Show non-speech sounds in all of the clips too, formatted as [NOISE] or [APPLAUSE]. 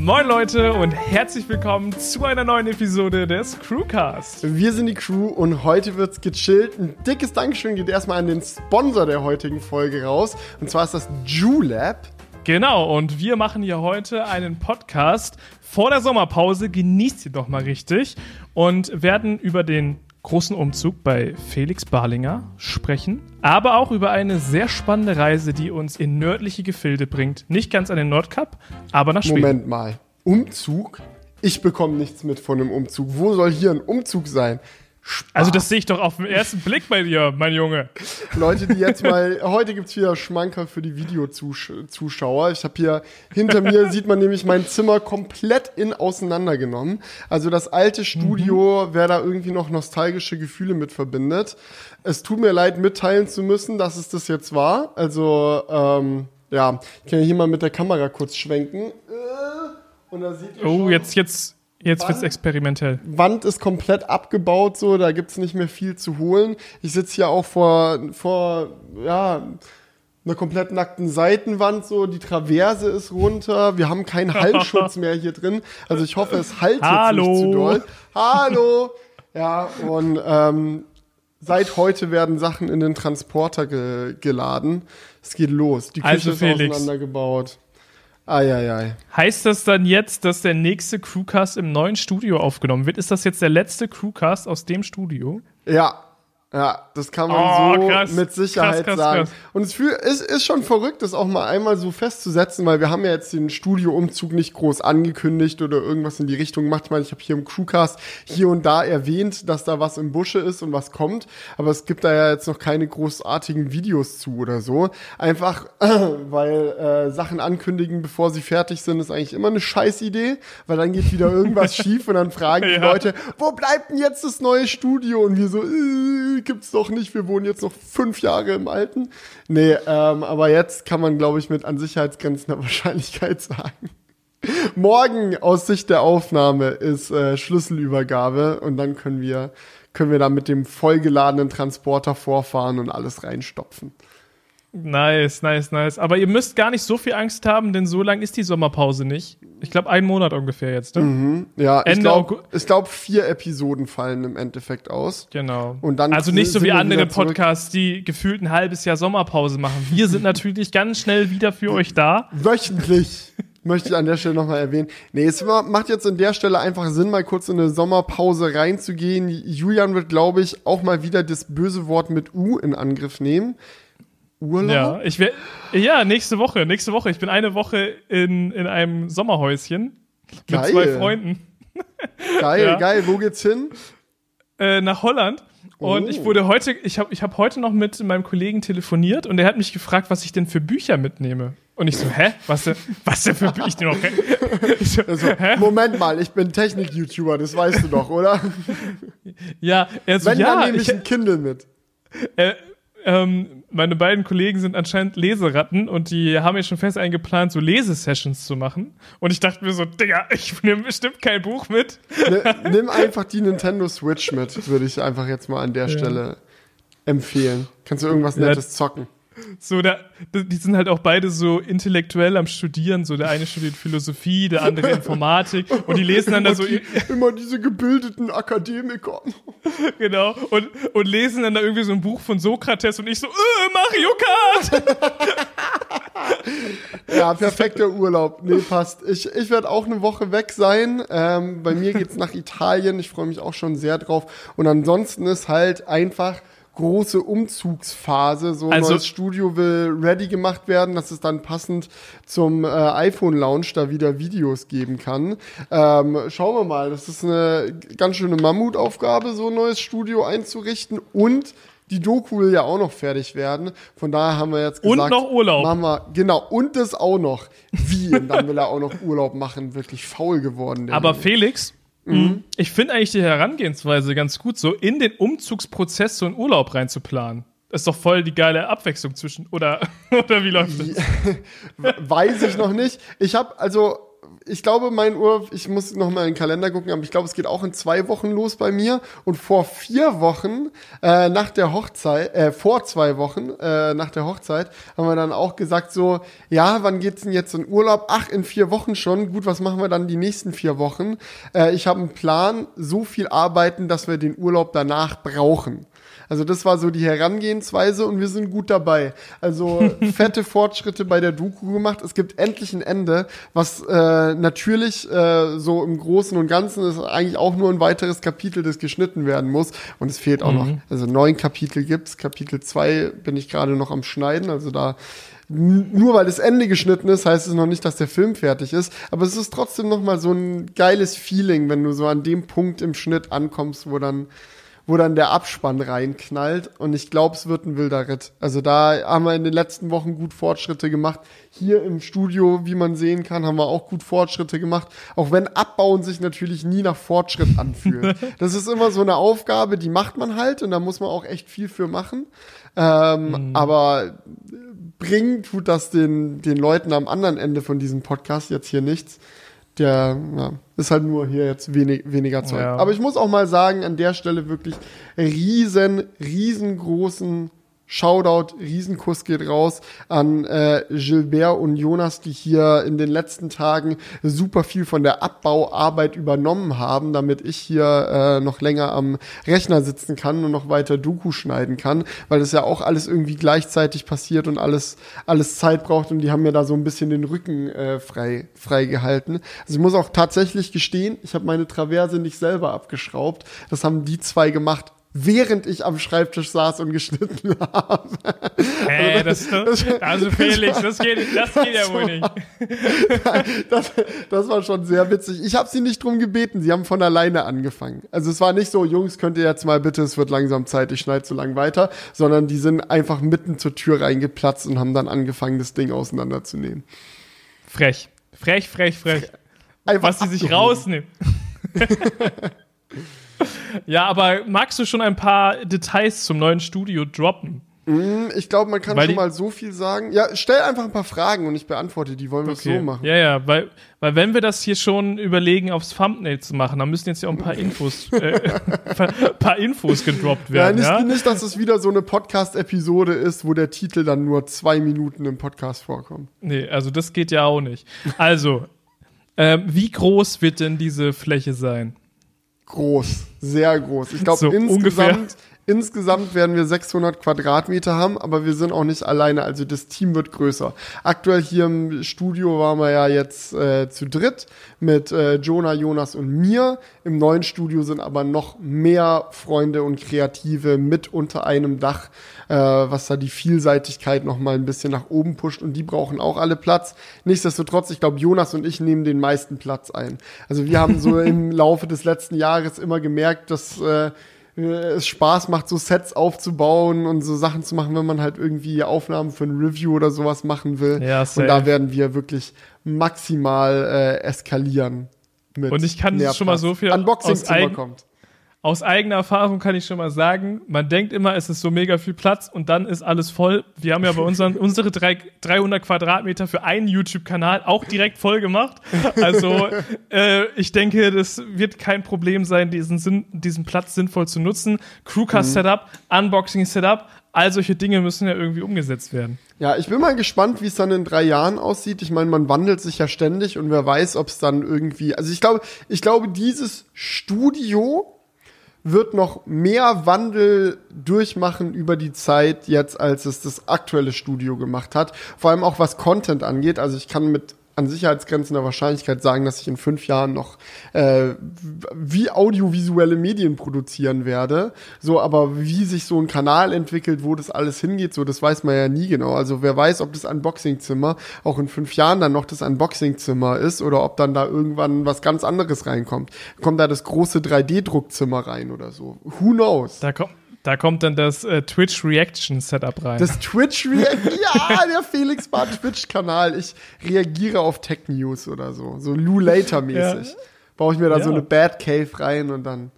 Moin Leute und herzlich willkommen zu einer neuen Episode des Crewcast. Wir sind die Crew und heute wird's gechillt. Ein dickes Dankeschön geht erstmal an den Sponsor der heutigen Folge raus. Und zwar ist das JuLab. Genau, und wir machen hier heute einen Podcast vor der Sommerpause. Genießt ihr doch mal richtig und werden über den großen Umzug bei Felix Barlinger sprechen, aber auch über eine sehr spannende Reise, die uns in nördliche Gefilde bringt. Nicht ganz an den Nordkap, aber nach Schweden. Moment mal. Umzug? Ich bekomme nichts mit von einem Umzug. Wo soll hier ein Umzug sein? Also das sehe ich doch auf den ersten Blick bei dir, mein Junge. Leute, die jetzt mal, heute gibt's wieder Schmanker für die Videozuschauer. Ich habe hier, hinter mir sieht man nämlich mein Zimmer komplett in auseinandergenommen. Also das alte Studio, mhm. wer da irgendwie noch nostalgische Gefühle mit verbindet. Es tut mir leid, mitteilen zu müssen, dass es das jetzt war. Also, ähm, ja, ich kann hier mal mit der Kamera kurz schwenken. Äh, und da seht ihr Oh, schon, jetzt, jetzt Jetzt wird's experimentell. Wand ist komplett abgebaut, so, da gibt's nicht mehr viel zu holen. Ich sitze hier auch vor, vor, ja, einer komplett nackten Seitenwand, so, die Traverse ist runter, wir haben keinen [LAUGHS] Hallschutz mehr hier drin. Also ich hoffe, es halt Hallo. jetzt nicht zu doll. Hallo! Ja, und ähm, seit heute werden Sachen in den Transporter ge geladen. Es geht los. Die Küche also, ist Felix. auseinandergebaut. Eieiei. Heißt das dann jetzt, dass der nächste Crewcast im neuen Studio aufgenommen wird? Ist das jetzt der letzte Crewcast aus dem Studio? Ja, ja, das kann man oh, so krass, mit Sicherheit krass, krass, sagen. Und es ist, ist schon verrückt, das auch mal einmal so festzusetzen, weil wir haben ja jetzt den Studioumzug nicht groß angekündigt oder irgendwas in die Richtung gemacht. Ich meine, ich habe hier im Crewcast hier und da erwähnt, dass da was im Busche ist und was kommt, aber es gibt da ja jetzt noch keine großartigen Videos zu oder so. Einfach, [CLEARS THROAT] weil äh, Sachen ankündigen, bevor sie fertig sind, ist eigentlich immer eine Scheißidee, weil dann geht wieder irgendwas [LAUGHS] schief und dann fragen ja. die Leute, wo bleibt denn jetzt das neue Studio? Und wir so, äh, gibt's doch nicht, wir wohnen jetzt noch fünf Jahre im Alten. Nee, ähm, aber jetzt kann man, glaube ich, mit an Sicherheitsgrenzen der [LAUGHS] Wahrscheinlichkeit sagen. Morgen aus Sicht der Aufnahme ist äh, Schlüsselübergabe und dann können wir, können wir da mit dem vollgeladenen Transporter vorfahren und alles reinstopfen. Nice, nice, nice. Aber ihr müsst gar nicht so viel Angst haben, denn so lang ist die Sommerpause nicht. Ich glaube, einen Monat ungefähr jetzt. Ne? Mhm, ja, Ende ich glaube, glaub, vier Episoden fallen im Endeffekt aus. Genau. Und dann also nicht so wie andere Podcasts, die gefühlt ein halbes Jahr Sommerpause machen. Wir sind natürlich ganz schnell wieder für euch da. Wöchentlich. möchte ich an der Stelle nochmal erwähnen. Nee, es macht jetzt an der Stelle einfach Sinn, mal kurz in eine Sommerpause reinzugehen. Julian wird, glaube ich, auch mal wieder das böse Wort mit U in Angriff nehmen. Urlaub? Ja, ich wär, ja, nächste Woche. Nächste Woche. Ich bin eine Woche in, in einem Sommerhäuschen geil. mit zwei Freunden. [LAUGHS] Geil, ja. geil. Wo geht's hin? Äh, nach Holland. Und oh. ich wurde heute, ich habe ich hab heute noch mit meinem Kollegen telefoniert und er hat mich gefragt, was ich denn für Bücher mitnehme. Und ich so, hä? Was denn, was denn für Bücher? Ich noch, [LAUGHS] so, also, hä? Moment mal, ich bin Technik-YouTuber, das weißt du doch, oder? ja, er so, Wenn, ja. dann nehme ich, ich ein Kindle mit. Äh, ähm, meine beiden Kollegen sind anscheinend Leseratten und die haben mir schon fest eingeplant, so Lesesessions zu machen. Und ich dachte mir so, Digga, ich nehme bestimmt kein Buch mit. [LAUGHS] Nimm einfach die Nintendo Switch mit, würde ich einfach jetzt mal an der ja. Stelle empfehlen. Kannst du irgendwas Nettes ja. zocken. So, da, die sind halt auch beide so intellektuell am Studieren. So, der eine studiert Philosophie, der andere [LAUGHS] Informatik. Und die lesen dann da so. Die, immer diese gebildeten Akademiker. [LAUGHS] Genau. Und, und lesen dann da irgendwie so ein Buch von Sokrates und ich so, äh, Mario Kart! [LAUGHS] ja, perfekter Urlaub. Nee, passt. Ich, ich werde auch eine Woche weg sein. Ähm, bei mir geht's nach Italien. Ich freue mich auch schon sehr drauf. Und ansonsten ist halt einfach große Umzugsphase. So ein also, neues Studio will ready gemacht werden, dass es dann passend zum äh, iPhone-Launch da wieder Videos geben kann. Ähm, schauen wir mal, das ist eine ganz schöne Mammutaufgabe, so ein neues Studio einzurichten und die Doku will ja auch noch fertig werden. Von daher haben wir jetzt gesagt. Und noch Urlaub. Wir, genau, und das auch noch. Wie? Und dann will er auch noch Urlaub machen. Wirklich faul geworden. Aber Felix, Mhm. Ich finde eigentlich die Herangehensweise ganz gut, so in den Umzugsprozess so einen Urlaub reinzuplanen. Das ist doch voll die geile Abwechslung zwischen, oder, [LAUGHS] oder wie läuft das? [LAUGHS] Weiß ich noch nicht. Ich habe, also, ich glaube, mein Urlaub, ich muss noch mal in den Kalender gucken, aber ich glaube, es geht auch in zwei Wochen los bei mir. Und vor vier Wochen, äh, nach der Hochzeit, äh, vor zwei Wochen, äh, nach der Hochzeit, haben wir dann auch gesagt so, ja, wann geht's denn jetzt in Urlaub? Ach, in vier Wochen schon. Gut, was machen wir dann die nächsten vier Wochen? Äh, ich habe einen Plan, so viel arbeiten, dass wir den Urlaub danach brauchen. Also das war so die Herangehensweise und wir sind gut dabei. Also [LAUGHS] fette Fortschritte bei der Doku gemacht. Es gibt endlich ein Ende, was äh, natürlich äh, so im Großen und Ganzen ist eigentlich auch nur ein weiteres Kapitel, das geschnitten werden muss. Und es fehlt auch mhm. noch. Also neun Kapitel gibt's. Kapitel zwei bin ich gerade noch am Schneiden. Also da nur weil das Ende geschnitten ist, heißt es noch nicht, dass der Film fertig ist. Aber es ist trotzdem noch mal so ein geiles Feeling, wenn du so an dem Punkt im Schnitt ankommst, wo dann wo dann der Abspann reinknallt. Und ich glaube, es wird ein wilder Ritt. Also da haben wir in den letzten Wochen gut Fortschritte gemacht. Hier im Studio, wie man sehen kann, haben wir auch gut Fortschritte gemacht. Auch wenn Abbauen sich natürlich nie nach Fortschritt anfühlt. [LAUGHS] das ist immer so eine Aufgabe, die macht man halt und da muss man auch echt viel für machen. Ähm, mhm. Aber bringen tut das den, den Leuten am anderen Ende von diesem Podcast jetzt hier nichts der ja, ist halt nur hier jetzt wenig, weniger Zeug. Ja. Aber ich muss auch mal sagen, an der Stelle wirklich riesen, riesengroßen Shoutout, Riesenkuss geht raus an äh, Gilbert und Jonas, die hier in den letzten Tagen super viel von der Abbauarbeit übernommen haben, damit ich hier äh, noch länger am Rechner sitzen kann und noch weiter Doku schneiden kann, weil das ja auch alles irgendwie gleichzeitig passiert und alles alles Zeit braucht und die haben mir da so ein bisschen den Rücken äh, frei frei gehalten. Also ich muss auch tatsächlich gestehen, ich habe meine Traverse nicht selber abgeschraubt, das haben die zwei gemacht während ich am Schreibtisch saß und geschnitten [LAUGHS] habe. Hey, also, das, das, also Felix, [LAUGHS] das geht, das geht ja wohl nicht. [LAUGHS] Das, das war schon sehr witzig. Ich habe sie nicht drum gebeten, sie haben von alleine angefangen. Also es war nicht so, Jungs, könnt ihr jetzt mal bitte, es wird langsam Zeit, ich schneide so lang weiter, sondern die sind einfach mitten zur Tür reingeplatzt und haben dann angefangen, das Ding auseinanderzunehmen. Frech. Frech, frech, frech. Einfach Was sie sich rausnehmen. [LAUGHS] Ja, aber magst du schon ein paar Details zum neuen Studio droppen? Mm, ich glaube, man kann weil schon mal so viel sagen. Ja, stell einfach ein paar Fragen und ich beantworte die. Wollen wir okay. so machen? Ja, ja, weil, weil wenn wir das hier schon überlegen, aufs Thumbnail zu machen, dann müssen jetzt ja auch ein paar [LAUGHS] Infos, äh, ein [LAUGHS] paar Infos gedroppt werden. Ja, nicht, ja? nicht, dass es wieder so eine Podcast-Episode ist, wo der Titel dann nur zwei Minuten im Podcast vorkommt. Nee, also das geht ja auch nicht. Also, äh, wie groß wird denn diese Fläche sein? Groß, sehr groß. Ich glaube, so insgesamt, insgesamt werden wir 600 Quadratmeter haben, aber wir sind auch nicht alleine. Also das Team wird größer. Aktuell hier im Studio waren wir ja jetzt äh, zu dritt mit äh, Jonah, Jonas und mir. Im neuen Studio sind aber noch mehr Freunde und Kreative mit unter einem Dach, äh, was da die Vielseitigkeit noch mal ein bisschen nach oben pusht. Und die brauchen auch alle Platz. Nichtsdestotrotz, ich glaube, Jonas und ich nehmen den meisten Platz ein. Also wir haben so [LAUGHS] im Laufe des letzten Jahres immer gemerkt, dass äh, es Spaß macht, so Sets aufzubauen und so Sachen zu machen, wenn man halt irgendwie Aufnahmen für ein Review oder sowas machen will. Ja, safe. und da werden wir wirklich maximal äh, eskalieren. und ich kann schon mal so viel Unboxing-Zimmer kommt aus eigener Erfahrung kann ich schon mal sagen, man denkt immer, es ist so mega viel Platz und dann ist alles voll. Wir haben ja bei unseren, [LAUGHS] unsere drei, 300 Quadratmeter für einen YouTube-Kanal auch direkt voll gemacht. Also [LAUGHS] äh, ich denke, das wird kein Problem sein, diesen, diesen Platz sinnvoll zu nutzen. Crewcast-Setup, mhm. Unboxing-Setup, all solche Dinge müssen ja irgendwie umgesetzt werden. Ja, ich bin mal gespannt, wie es dann in drei Jahren aussieht. Ich meine, man wandelt sich ja ständig und wer weiß, ob es dann irgendwie. Also ich glaube, ich glaube, dieses Studio wird noch mehr Wandel durchmachen über die Zeit jetzt, als es das aktuelle Studio gemacht hat. Vor allem auch was Content angeht. Also ich kann mit an sicherheitsgrenzender Wahrscheinlichkeit sagen, dass ich in fünf Jahren noch äh, wie audiovisuelle Medien produzieren werde. So, aber wie sich so ein Kanal entwickelt, wo das alles hingeht, so, das weiß man ja nie genau. Also wer weiß, ob das Unboxing-Zimmer auch in fünf Jahren dann noch das Unboxing-Zimmer ist oder ob dann da irgendwann was ganz anderes reinkommt. Kommt da das große 3D-Druckzimmer rein oder so? Who knows? Da kommt da kommt dann das äh, Twitch Reaction Setup rein. Das Twitch Reaction, ja, der Felix Bar Twitch Kanal. Ich reagiere auf Tech News oder so, so Lou Later mäßig. Ja. Baue ich mir da ja. so eine Bad Cave rein und dann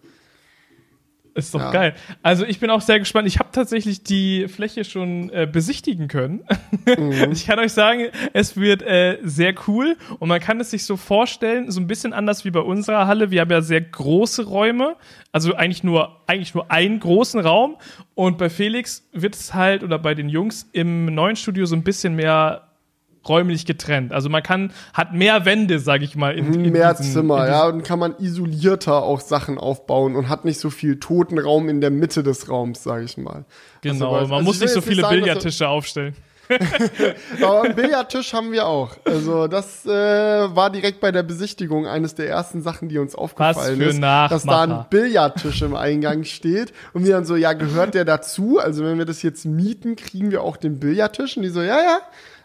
Ist doch ja. geil. Also ich bin auch sehr gespannt. Ich habe tatsächlich die Fläche schon äh, besichtigen können. Mhm. [LAUGHS] Ich kann euch sagen, es wird äh, sehr cool und man kann es sich so vorstellen, so ein bisschen anders wie bei unserer Halle. Wir haben ja sehr große Räume, also eigentlich nur eigentlich nur einen großen Raum und bei Felix wird es halt oder bei den Jungs im neuen Studio so ein bisschen mehr räumlich getrennt. Also man kann, hat mehr Wände, sag ich mal. In, in mehr diesen, Zimmer, ja, und kann man isolierter auch Sachen aufbauen und hat nicht so viel toten Raum in der Mitte des Raums, sag ich mal. Genau, also, man also muss nicht so viele sagen, Billardtische aufstellen. [LAUGHS] Aber einen Billardtisch haben wir auch. Also das äh, war direkt bei der Besichtigung eines der ersten Sachen, die uns aufgefallen ist, dass da ein Billardtisch im Eingang steht und wir dann so, ja, gehört der dazu? Also wenn wir das jetzt mieten, kriegen wir auch den Billardtisch und die so, ja, ja,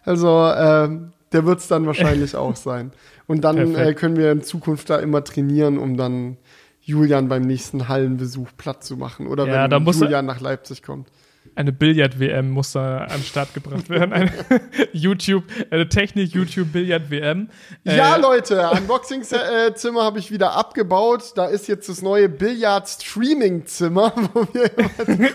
also äh, der wird es dann wahrscheinlich [LAUGHS] auch sein. Und dann äh, können wir in Zukunft da immer trainieren, um dann Julian beim nächsten Hallenbesuch platt zu machen. Oder ja, wenn Julian nach Leipzig kommt eine Billard-WM muss da an den Start gebracht werden. Eine [LAUGHS] YouTube, eine Technik-YouTube-Billard-WM. Ja, äh, Leute, [LAUGHS] Unboxing-Zimmer habe ich wieder abgebaut. Da ist jetzt das neue Billard-Streaming-Zimmer, [LAUGHS] wo wir die,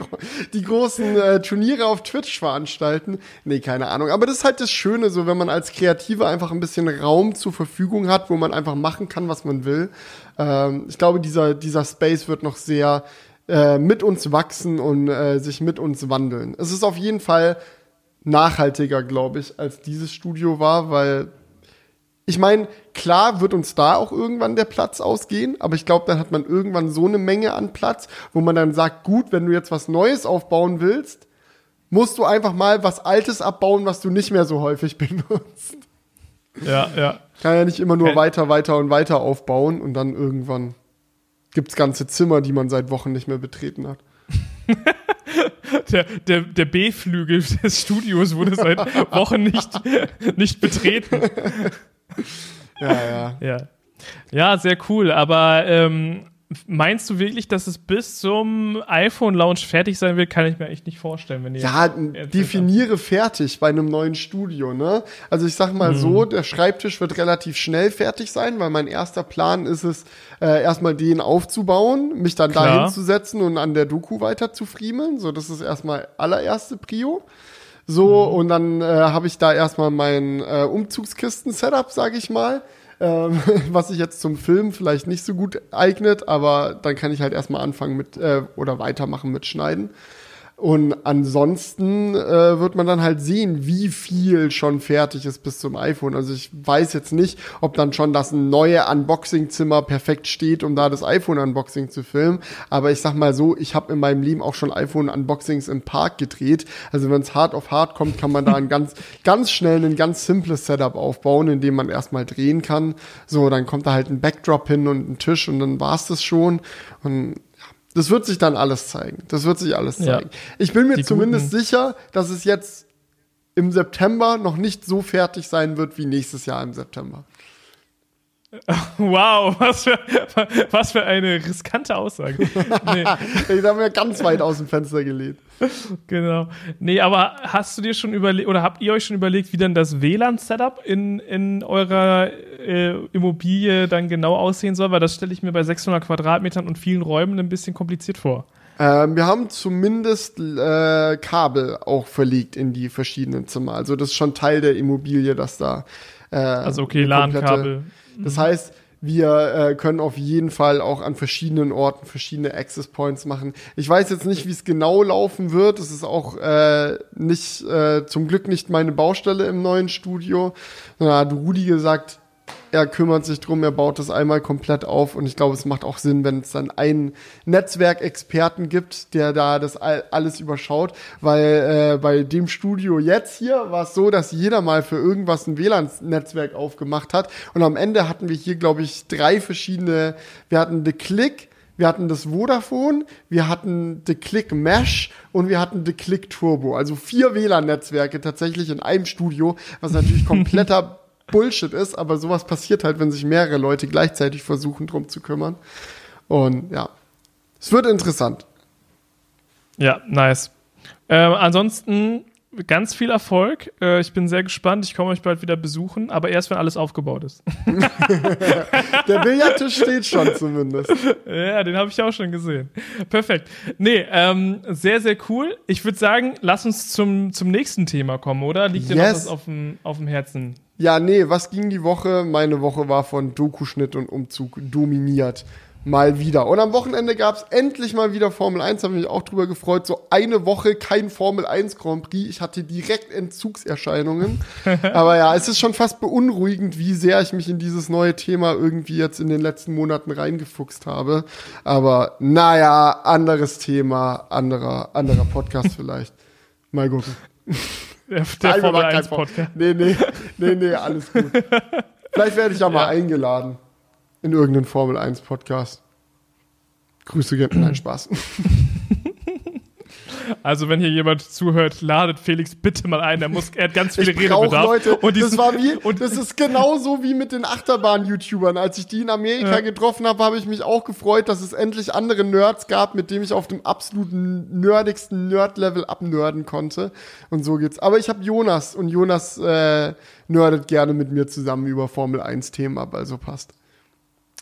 die, großen äh, Turniere auf Twitch veranstalten. Nee, keine Ahnung. Aber das ist halt das Schöne, so wenn man als Kreativer einfach ein bisschen Raum zur Verfügung hat, wo man einfach machen kann, was man will. Ähm, ich glaube, dieser, dieser Space wird noch sehr äh, mit uns wachsen und äh, sich mit uns wandeln. Es ist auf jeden Fall nachhaltiger, glaube ich, als dieses Studio war, weil ich meine, klar wird uns da auch irgendwann der Platz ausgehen, aber ich glaube, dann hat man irgendwann so eine Menge an Platz, wo man dann sagt, gut, wenn du jetzt was Neues aufbauen willst, musst du einfach mal was Altes abbauen, was du nicht mehr so häufig [LAUGHS] benutzt. Ja, ja. Kann ja nicht immer nur weiter, weiter und weiter aufbauen und dann irgendwann gibt es ganze Zimmer, die man seit Wochen nicht mehr betreten hat. [LAUGHS] der der, der B-Flügel des Studios wurde seit [LAUGHS] Wochen nicht, nicht betreten. Ja, ja. Ja, ja sehr cool. Aber ähm, Meinst du wirklich, dass es bis zum iPhone-Launch fertig sein wird? Kann ich mir echt nicht vorstellen. Wenn ja, definiere fertig bei einem neuen Studio. Ne? Also ich sag mal mhm. so, der Schreibtisch wird relativ schnell fertig sein, weil mein erster Plan ist es, äh, erstmal den aufzubauen, mich dann Klar. da hinzusetzen und an der Doku weiter zu friemeln. So, das ist erstmal allererste Prio. So, mhm. und dann äh, habe ich da erstmal mein äh, Umzugskisten-Setup, sage ich mal ähm, [LAUGHS] was sich jetzt zum Film vielleicht nicht so gut eignet, aber dann kann ich halt erstmal anfangen mit äh, oder weitermachen mit Schneiden. Und ansonsten äh, wird man dann halt sehen, wie viel schon fertig ist bis zum iPhone. Also ich weiß jetzt nicht, ob dann schon das neue Unboxing-Zimmer perfekt steht, um da das iPhone-Unboxing zu filmen. Aber ich sag mal so, ich habe in meinem Leben auch schon iPhone-Unboxings im Park gedreht. Also wenn es hart auf hart kommt, kann man da ein ganz, [LAUGHS] ganz schnell ein ganz simples Setup aufbauen, in dem man erstmal drehen kann. So, dann kommt da halt ein Backdrop hin und ein Tisch und dann war's das schon. Und das wird sich dann alles zeigen. Das wird sich alles zeigen. Ja. Ich bin mir Die zumindest guten. sicher, dass es jetzt im September noch nicht so fertig sein wird wie nächstes Jahr im September. [LAUGHS] Wow, was für, was für eine riskante Aussage. Nee. [LAUGHS] ich habe mir ganz weit aus dem Fenster gelehnt. Genau. Nee, aber hast du dir schon überlegt, oder habt ihr euch schon überlegt, wie dann das WLAN-Setup in, in eurer äh, Immobilie dann genau aussehen soll? Weil das stelle ich mir bei 600 Quadratmetern und vielen Räumen ein bisschen kompliziert vor. Ähm, wir haben zumindest äh, Kabel auch verlegt in die verschiedenen Zimmer. Also das ist schon Teil der Immobilie, dass da. Äh, also okay, LAN-Kabel. Das heißt, wir äh, können auf jeden Fall auch an verschiedenen Orten verschiedene Access Points machen. Ich weiß jetzt nicht, wie es genau laufen wird. Es ist auch äh, nicht äh, zum Glück nicht meine Baustelle im neuen Studio. Da hat Rudi gesagt, er kümmert sich drum, er baut das einmal komplett auf und ich glaube, es macht auch Sinn, wenn es dann einen Netzwerkexperten gibt, der da das alles überschaut, weil äh, bei dem Studio jetzt hier war es so, dass jeder mal für irgendwas ein WLAN-Netzwerk aufgemacht hat und am Ende hatten wir hier, glaube ich, drei verschiedene, wir hatten The Click, wir hatten das Vodafone, wir hatten The Click Mesh und wir hatten The Click Turbo. Also vier WLAN-Netzwerke tatsächlich in einem Studio, was natürlich [LAUGHS] kompletter Bullshit ist, aber sowas passiert halt, wenn sich mehrere Leute gleichzeitig versuchen, drum zu kümmern. Und ja, es wird interessant. Ja, nice. Ähm, ansonsten ganz viel Erfolg. Äh, ich bin sehr gespannt. Ich komme euch bald wieder besuchen, aber erst, wenn alles aufgebaut ist. [LAUGHS] Der Billardtisch steht schon zumindest. Ja, den habe ich auch schon gesehen. Perfekt. Nee, ähm, sehr, sehr cool. Ich würde sagen, lass uns zum, zum nächsten Thema kommen, oder? Liegt dir yes. noch was auf dem, auf dem Herzen? Ja, nee, was ging die Woche? Meine Woche war von Dokuschnitt und Umzug dominiert mal wieder. Und am Wochenende gab es endlich mal wieder Formel 1, habe mich auch drüber gefreut. So eine Woche kein Formel 1 Grand Prix. Ich hatte direkt Entzugserscheinungen. [LAUGHS] Aber ja, es ist schon fast beunruhigend, wie sehr ich mich in dieses neue Thema irgendwie jetzt in den letzten Monaten reingefuchst habe. Aber naja, anderes Thema, anderer, anderer Podcast [LAUGHS] vielleicht. Mal gucken. Der, der Formel 1 Podcast. Nee, nee, nee, nee, alles gut. Vielleicht werde ich ja mal eingeladen in irgendeinen Formel 1 Podcast. Grüße gehen. Nein, Spaß. [LAUGHS] Also, wenn hier jemand zuhört, ladet Felix bitte mal ein. Er, muss, er hat ganz viele ich Redebedarf. Leute, und das war wie, und das ist genauso wie mit den Achterbahn-YouTubern. Als ich die in Amerika ja. getroffen habe, habe ich mich auch gefreut, dass es endlich andere Nerds gab, mit denen ich auf dem absoluten nerdigsten Nerd-Level abnörden konnte. Und so geht's. Aber ich habe Jonas und Jonas äh, nerdet gerne mit mir zusammen über Formel 1-Themen ab, also passt.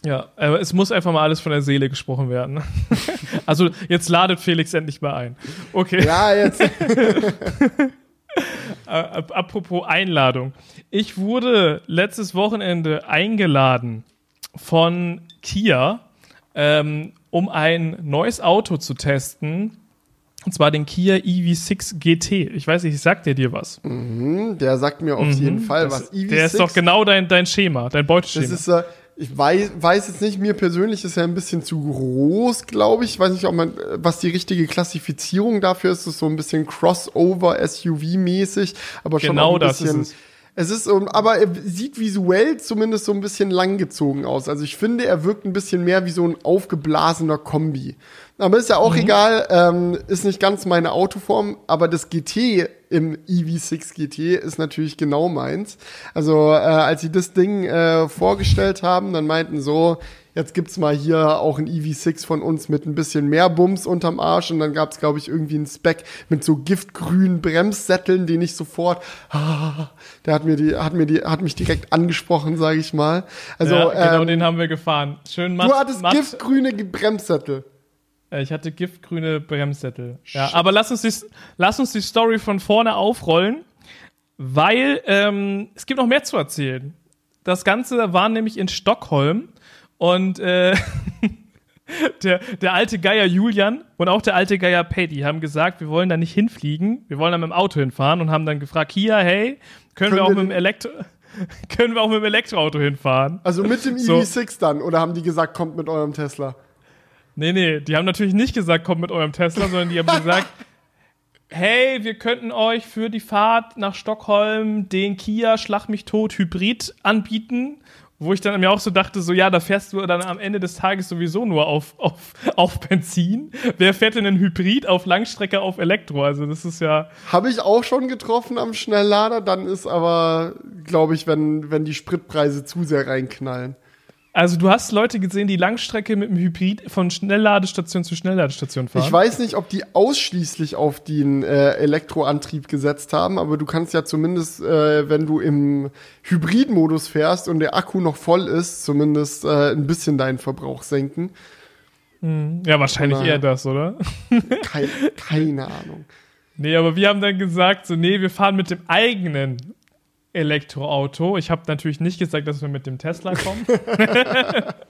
Ja, aber es muss einfach mal alles von der Seele gesprochen werden. [LAUGHS] also jetzt ladet Felix endlich mal ein. Okay. Ja, jetzt. [LAUGHS] Apropos Einladung. Ich wurde letztes Wochenende eingeladen von Kia, ähm, um ein neues Auto zu testen. Und zwar den Kia EV6 GT. Ich weiß nicht, sagt der dir was? Mhm, der sagt mir auf mhm, jeden Fall was. EV6, der ist doch genau dein, dein Schema, dein Beuteschema. Das ist, äh, ich weiß, weiß jetzt nicht, mir persönlich ist er ein bisschen zu groß, glaube ich. Ich weiß nicht, ob man, was die richtige Klassifizierung dafür ist. Das ist so ein bisschen Crossover SUV-mäßig, aber schon genau ein bisschen. Ist es. es ist, aber er sieht visuell zumindest so ein bisschen langgezogen aus. Also ich finde, er wirkt ein bisschen mehr wie so ein aufgeblasener Kombi. Aber ist ja auch mhm. egal, ähm, ist nicht ganz meine Autoform, aber das GT im EV6 GT ist natürlich genau meins. Also äh, als sie das Ding äh, vorgestellt haben, dann meinten so, jetzt gibt's mal hier auch ein EV6 von uns mit ein bisschen mehr Bums unterm Arsch und dann gab's glaube ich irgendwie einen Spec mit so giftgrünen Bremssätteln, den ich sofort ah, [LAUGHS] der hat mir die hat mir die hat mich direkt angesprochen, sage ich mal. Also ja, genau ähm, den haben wir gefahren. Schön matt, Du hattest matt. giftgrüne Bremssättel. Äh, ich hatte giftgrüne Bremssättel. Ja, aber lass uns, die, lass uns die Story von vorne aufrollen, weil ähm, es gibt noch mehr zu erzählen. Das Ganze war nämlich in Stockholm und äh, [LAUGHS] der, der alte Geier Julian und auch der alte Geier Paddy haben gesagt, wir wollen da nicht hinfliegen, wir wollen da mit dem Auto hinfahren und haben dann gefragt, hier, hey, können, können wir auch mit dem Elektro [LAUGHS] können wir auch mit dem Elektroauto hinfahren? Also mit dem EV6 so. dann oder haben die gesagt, kommt mit eurem Tesla? Nee, nee, die haben natürlich nicht gesagt, kommt mit eurem Tesla, sondern die haben gesagt, [LAUGHS] hey, wir könnten euch für die Fahrt nach Stockholm den Kia Schlag mich tot Hybrid anbieten. Wo ich dann mir auch so dachte, so ja, da fährst du dann am Ende des Tages sowieso nur auf, auf, auf Benzin. Wer fährt denn einen Hybrid auf Langstrecke auf Elektro? Also das ist ja. Habe ich auch schon getroffen am Schnelllader, dann ist aber, glaube ich, wenn, wenn die Spritpreise zu sehr reinknallen. Also du hast Leute gesehen, die Langstrecke mit dem Hybrid von Schnellladestation zu Schnellladestation fahren. Ich weiß nicht, ob die ausschließlich auf den äh, Elektroantrieb gesetzt haben, aber du kannst ja zumindest, äh, wenn du im Hybridmodus fährst und der Akku noch voll ist, zumindest äh, ein bisschen deinen Verbrauch senken. Hm. Ja, wahrscheinlich Na, eher das, oder? [LAUGHS] Kein, keine Ahnung. Nee, aber wir haben dann gesagt, so, nee, wir fahren mit dem eigenen Elektroauto. Ich habe natürlich nicht gesagt, dass wir mit dem Tesla kommen. [LAUGHS] [LAUGHS]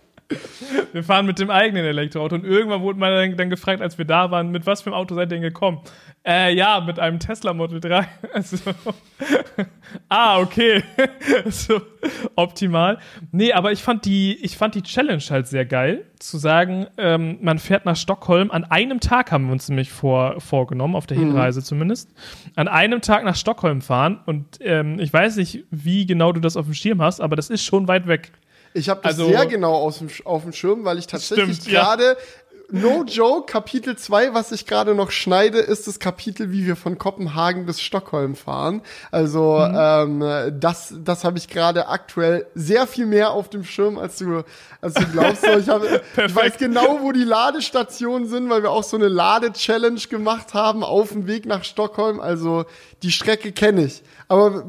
wir fahren mit dem eigenen Elektroauto und irgendwann wurde man dann, dann, gefragt, als wir da waren, mit was für einem Auto seid ihr denn gekommen? Äh, ja, mit einem Tesla Model 3. [LAUGHS] Also, ah, okay. [LAUGHS] so, optimal. Nee, aber ich fand die, ich fand die Challenge halt sehr geil, zu sagen, ähm, man fährt nach Stockholm. An einem Tag haben wir uns nämlich vor, vorgenommen, auf der mhm. Hinreise mhm. zumindest. An einem Tag nach Stockholm fahren und ähm, ich weiß nicht, wie genau du das auf dem Schirm hast, aber das ist schon weit weg. Ich habe das also, sehr genau aus dem, auf dem Schirm, weil ich tatsächlich gerade no joke, Kapitel 2, was ich gerade noch schneide, ist das Kapitel, wie wir von Kopenhagen bis Stockholm fahren. Also mhm. ähm, das, das habe ich gerade aktuell sehr viel mehr auf dem Schirm, als du, als du glaubst. ich, hab, [LAUGHS] ich weiß genau, wo die Ladestationen sind, weil wir auch so eine Lade-Challenge gemacht haben auf dem Weg nach Stockholm. Also die Strecke kenne ich. Aber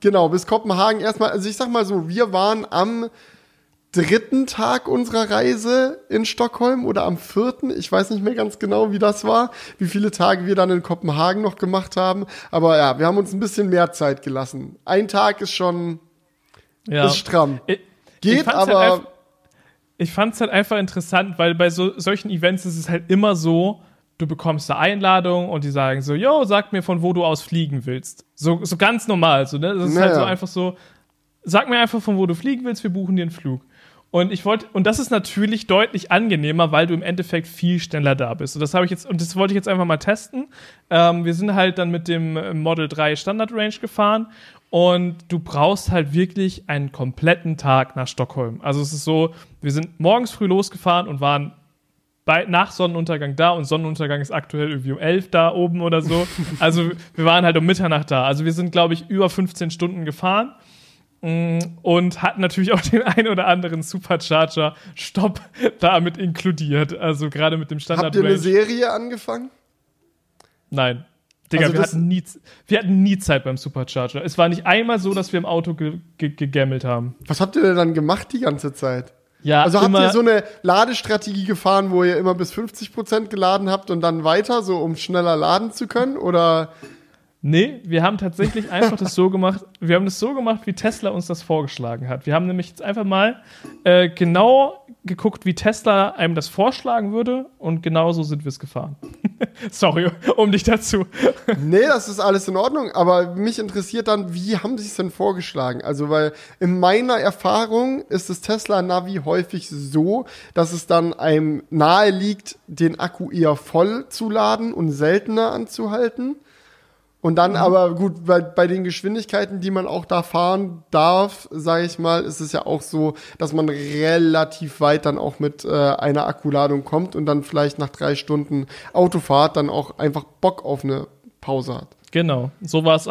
genau, bis Kopenhagen erstmal, also ich sag mal so, wir waren am dritten Tag unserer Reise in Stockholm oder am vierten. Ich weiß nicht mehr ganz genau, wie das war, wie viele Tage wir dann in Kopenhagen noch gemacht haben. Aber ja, wir haben uns ein bisschen mehr Zeit gelassen. Ein Tag ist schon ja. ist stramm. Ich, Geht, ich aber. Halt ich fand es halt einfach interessant, weil bei so, solchen Events ist es halt immer so, du bekommst eine Einladung und die sagen so, yo, sag mir, von wo du aus fliegen willst. So, so ganz normal, so, ne? Das ist naja. halt so einfach so, sag mir einfach, von wo du fliegen willst, wir buchen dir einen Flug. Und ich wollte, und das ist natürlich deutlich angenehmer, weil du im Endeffekt viel schneller da bist. Und das habe ich jetzt, und das wollte ich jetzt einfach mal testen. Ähm, wir sind halt dann mit dem Model 3 Standard Range gefahren und du brauchst halt wirklich einen kompletten Tag nach Stockholm. Also es ist so, wir sind morgens früh losgefahren und waren bei, nach Sonnenuntergang da und Sonnenuntergang ist aktuell irgendwie um 11 da oben oder so. [LAUGHS] Also wir waren halt um Mitternacht da. Also wir sind, glaube ich, über 15 Stunden gefahren und hat natürlich auch den [LAUGHS] ein oder anderen Supercharger-Stopp damit inkludiert. Also gerade mit dem Standard. Habt ihr eine Serie angefangen? Nein. Digga, also wir, hatten nie, wir hatten nie Zeit beim Supercharger. Es war nicht einmal so, dass wir im Auto ge ge gegammelt haben. Was habt ihr denn dann gemacht die ganze Zeit? Ja, also habt ihr so eine Ladestrategie gefahren, wo ihr immer bis 50% geladen habt und dann weiter, so um schneller laden zu können? Oder Nee, wir haben tatsächlich einfach das so [LAUGHS] gemacht, wir haben das so gemacht, wie Tesla uns das vorgeschlagen hat. Wir haben nämlich jetzt einfach mal äh, genau geguckt, wie Tesla einem das vorschlagen würde und genau so sind wir es gefahren. [LAUGHS] Sorry, um dich dazu. [LAUGHS] nee, das ist alles in Ordnung, aber mich interessiert dann, wie haben sie es denn vorgeschlagen? Also, weil in meiner Erfahrung ist das Tesla Navi häufig so, dass es dann einem nahe liegt, den Akku eher voll zu laden und seltener anzuhalten. Und dann mhm. aber gut, bei, bei den Geschwindigkeiten, die man auch da fahren darf, sage ich mal, ist es ja auch so, dass man relativ weit dann auch mit äh, einer Akkuladung kommt und dann vielleicht nach drei Stunden Autofahrt dann auch einfach Bock auf eine Pause hat. Genau, so war es.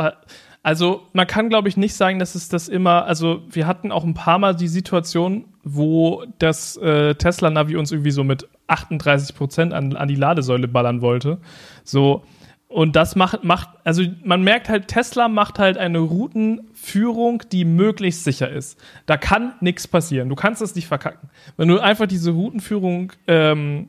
Also man kann, glaube ich, nicht sagen, dass es das immer, also wir hatten auch ein paar Mal die Situation, wo das äh, Tesla-Navi uns irgendwie so mit 38 Prozent an, an die Ladesäule ballern wollte. So, und das macht, macht, also man merkt halt, Tesla macht halt eine Routenführung, die möglichst sicher ist. Da kann nichts passieren. Du kannst es nicht verkacken. Wenn du einfach diese Routenführung ähm,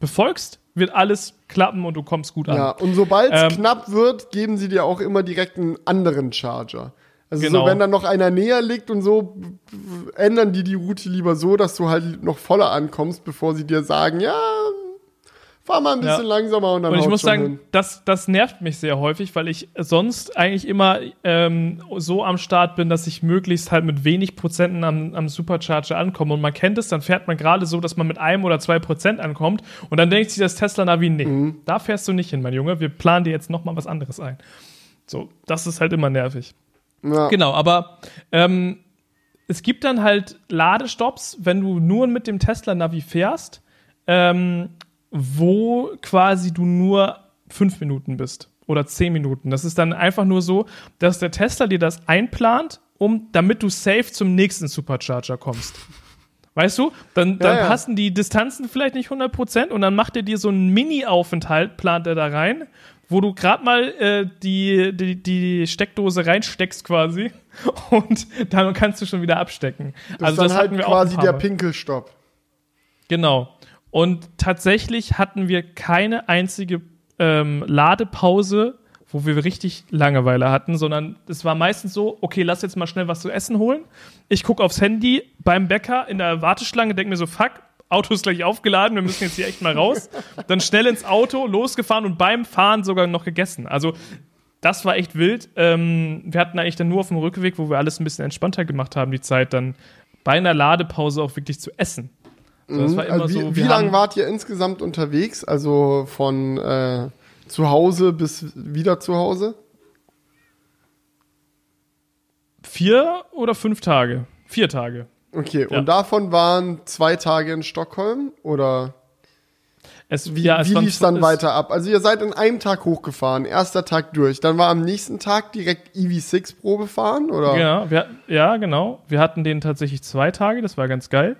befolgst, wird alles klappen und du kommst gut an. Ja, und sobald es ähm, knapp wird, geben sie dir auch immer direkt einen anderen Charger. Also genau. so, wenn dann noch einer näher liegt und so, ändern die die Route lieber so, dass du halt noch voller ankommst, bevor sie dir sagen, ja, fahr mal ein bisschen ja. langsamer und dann Und ich muss sagen, hin. das, das nervt mich sehr häufig, weil ich sonst eigentlich immer ähm, so am Start bin, dass ich möglichst halt mit wenig Prozenten am, am Supercharger ankomme. Und man kennt es, dann fährt man gerade so, dass man mit einem oder zwei Prozent ankommt. Und dann denkt sich das Tesla-Navi, nee, mhm. da fährst du nicht hin, mein Junge. Wir planen dir jetzt noch mal was anderes ein. So, das ist halt immer nervig. Ja. Genau, aber ähm, es gibt dann halt Ladestops, wenn du nur mit dem Tesla-Navi fährst. Ähm, wo quasi du nur fünf Minuten bist oder zehn Minuten. Das ist dann einfach nur so, dass der Tesla dir das einplant, um, damit du safe zum nächsten Supercharger kommst. Weißt du? Dann, dann ja, ja. passen die Distanzen vielleicht nicht 100% und dann macht er dir so einen Mini-Aufenthalt, plant er da rein, wo du gerade mal äh, die, die, die Steckdose reinsteckst quasi [LAUGHS] und dann kannst du schon wieder abstecken. Das also ist dann das halt quasi der Pinkelstopp. Genau. Und tatsächlich hatten wir keine einzige ähm, Ladepause, wo wir richtig Langeweile hatten, sondern es war meistens so, okay, lass jetzt mal schnell was zu essen holen. Ich gucke aufs Handy beim Bäcker in der Warteschlange, denke mir so, fuck, Auto ist gleich aufgeladen, wir müssen jetzt hier echt mal raus. Dann schnell ins Auto, losgefahren und beim Fahren sogar noch gegessen. Also das war echt wild. Ähm, wir hatten eigentlich dann nur auf dem Rückweg, wo wir alles ein bisschen entspannter gemacht haben, die Zeit dann bei einer Ladepause auch wirklich zu essen. So, das war immer also wie, so, wie lange wart ihr insgesamt unterwegs? Also von äh, zu Hause bis wieder zu Hause? Vier oder fünf Tage? Vier Tage. Okay, ja. und davon waren zwei Tage in Stockholm oder? Es, wie ja, wie lief es dann weiter ab? Also ihr seid in einem Tag hochgefahren, erster Tag durch. Dann war am nächsten Tag direkt EV6 Probe fahren, oder? Ja, wir, ja, genau. Wir hatten den tatsächlich zwei Tage, das war ganz geil.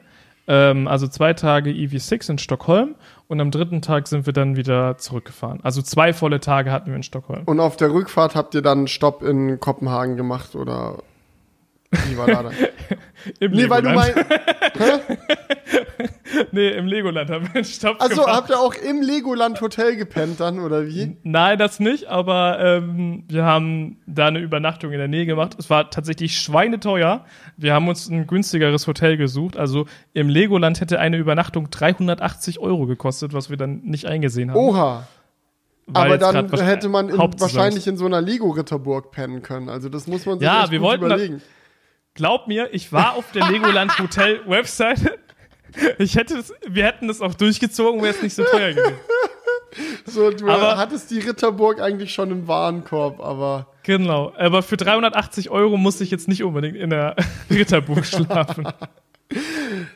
Ähm, also zwei Tage EV6 in Stockholm und am dritten Tag sind wir dann wieder zurückgefahren. Also zwei volle Tage hatten wir in Stockholm. Und auf der Rückfahrt habt ihr dann Stopp in Kopenhagen gemacht oder wie war da? Im nee, weil du meinst. [LAUGHS] nee, im Legoland haben wir einen Stopp Also gemacht. habt ihr auch im Legoland Hotel gepennt dann, oder wie? Nein, das nicht, aber ähm, wir haben da eine Übernachtung in der Nähe gemacht. Es war tatsächlich schweineteuer. Wir haben uns ein günstigeres Hotel gesucht. Also im Legoland hätte eine Übernachtung 380 Euro gekostet, was wir dann nicht eingesehen haben. Oha. aber dann hätte man in, wahrscheinlich in so einer Lego-Ritterburg pennen können. Also das muss man sich ja, wir wollten überlegen. Glaub mir, ich war auf der Legoland Hotel Webseite. Ich hätte es, wir hätten das auch durchgezogen, wäre es nicht so teuer gewesen. So, du aber, hattest die Ritterburg eigentlich schon im Warenkorb, aber. Genau, aber für 380 Euro musste ich jetzt nicht unbedingt in der Ritterburg schlafen. [LAUGHS]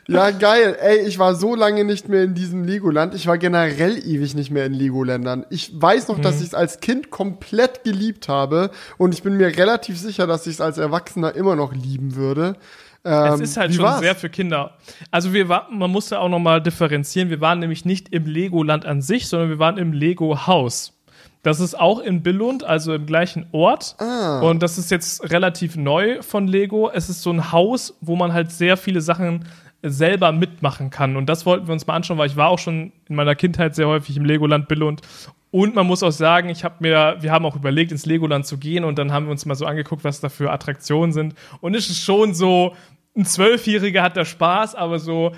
Ja, geil. Ey, ich war so lange nicht mehr in diesem Legoland. Ich war generell ewig nicht mehr in Legoländern. Ich weiß noch, mhm. dass ich es als Kind komplett geliebt habe und ich bin mir relativ sicher, dass ich es als Erwachsener immer noch lieben würde. Ähm, es ist halt schon war's? sehr für Kinder. Also wir war, man musste auch noch mal differenzieren. Wir waren nämlich nicht im Legoland an sich, sondern wir waren im Lego Haus. Das ist auch in Billund, also im gleichen Ort. Ah. Und das ist jetzt relativ neu von Lego. Es ist so ein Haus, wo man halt sehr viele Sachen selber mitmachen kann. Und das wollten wir uns mal anschauen, weil ich war auch schon in meiner Kindheit sehr häufig im Legoland Billund. Und man muss auch sagen, ich habe mir, wir haben auch überlegt, ins Legoland zu gehen und dann haben wir uns mal so angeguckt, was da für Attraktionen sind. Und es ist schon so, ein Zwölfjähriger hat da Spaß, aber so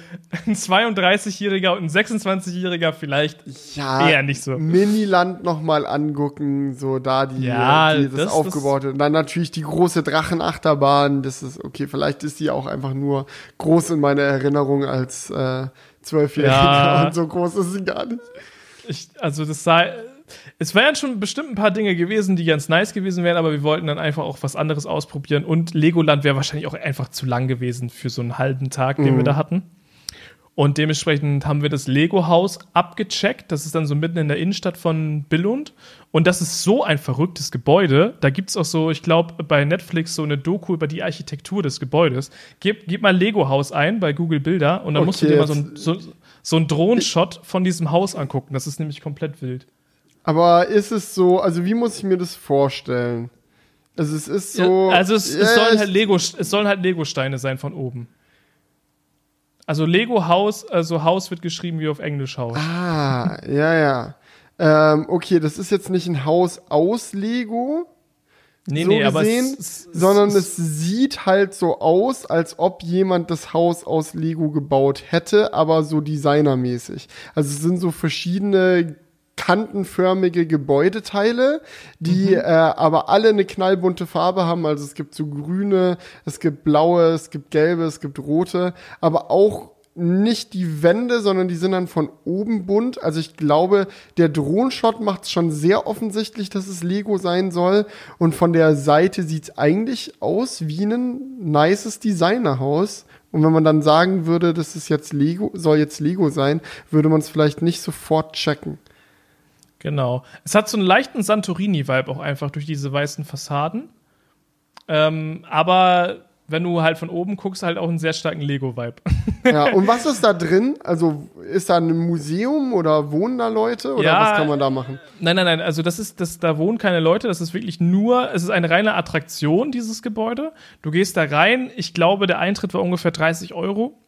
ein 32-Jähriger und ein 26-Jähriger vielleicht ja, eher nicht so. Miniland nochmal angucken, so da die, ja, die das, das aufgebaut Und dann natürlich die große Drachenachterbahn, das ist, okay, vielleicht ist die auch einfach nur groß in meiner Erinnerung als äh, Zwölfjähriger ja. und so groß ist sie gar nicht. Ich, also das sei es wären schon bestimmt ein paar Dinge gewesen, die ganz nice gewesen wären, aber wir wollten dann einfach auch was anderes ausprobieren. Und Legoland wäre wahrscheinlich auch einfach zu lang gewesen für so einen halben Tag, den mhm. wir da hatten. Und dementsprechend haben wir das Lego-Haus abgecheckt. Das ist dann so mitten in der Innenstadt von Billund. Und das ist so ein verrücktes Gebäude. Da gibt es auch so, ich glaube, bei Netflix so eine Doku über die Architektur des Gebäudes. Gib, gib mal Lego-Haus ein bei Google Bilder und dann okay, musst du dir mal so, ein, so, so einen Drohnenshot von diesem Haus angucken. Das ist nämlich komplett wild. Aber ist es so, also wie muss ich mir das vorstellen? Also es ist so. Ja, also es, es, sollen halt Lego, es sollen halt Lego-Steine sein von oben. Also Lego Haus, also Haus wird geschrieben wie auf Englisch Haus. Ah, ja, ja. Ähm, okay, das ist jetzt nicht ein Haus aus Lego. Nee, so nee, gesehen, aber es, es, sondern es, es sieht halt so aus, als ob jemand das Haus aus Lego gebaut hätte, aber so designermäßig. Also es sind so verschiedene kantenförmige Gebäudeteile, die mhm. äh, aber alle eine knallbunte Farbe haben. Also es gibt so grüne, es gibt blaue, es gibt gelbe, es gibt rote, aber auch nicht die Wände, sondern die sind dann von oben bunt. Also ich glaube, der Drohnenshot macht es schon sehr offensichtlich, dass es Lego sein soll. Und von der Seite sieht es eigentlich aus wie ein nices Designerhaus. Und wenn man dann sagen würde, das ist jetzt Lego, soll jetzt Lego sein, würde man es vielleicht nicht sofort checken. Genau. Es hat so einen leichten Santorini-Vibe auch einfach durch diese weißen Fassaden. Ähm, aber wenn du halt von oben guckst, halt auch einen sehr starken Lego-Vibe. [LAUGHS] Ja, und was ist da drin? Also ist da ein Museum oder wohnen da Leute oder ja, was kann man da machen? Nein, nein, nein. Also das ist, das, da wohnen keine Leute. Das ist wirklich nur, es ist eine reine Attraktion, dieses Gebäude. Du gehst da rein. Ich glaube, der Eintritt war ungefähr 30 Euro.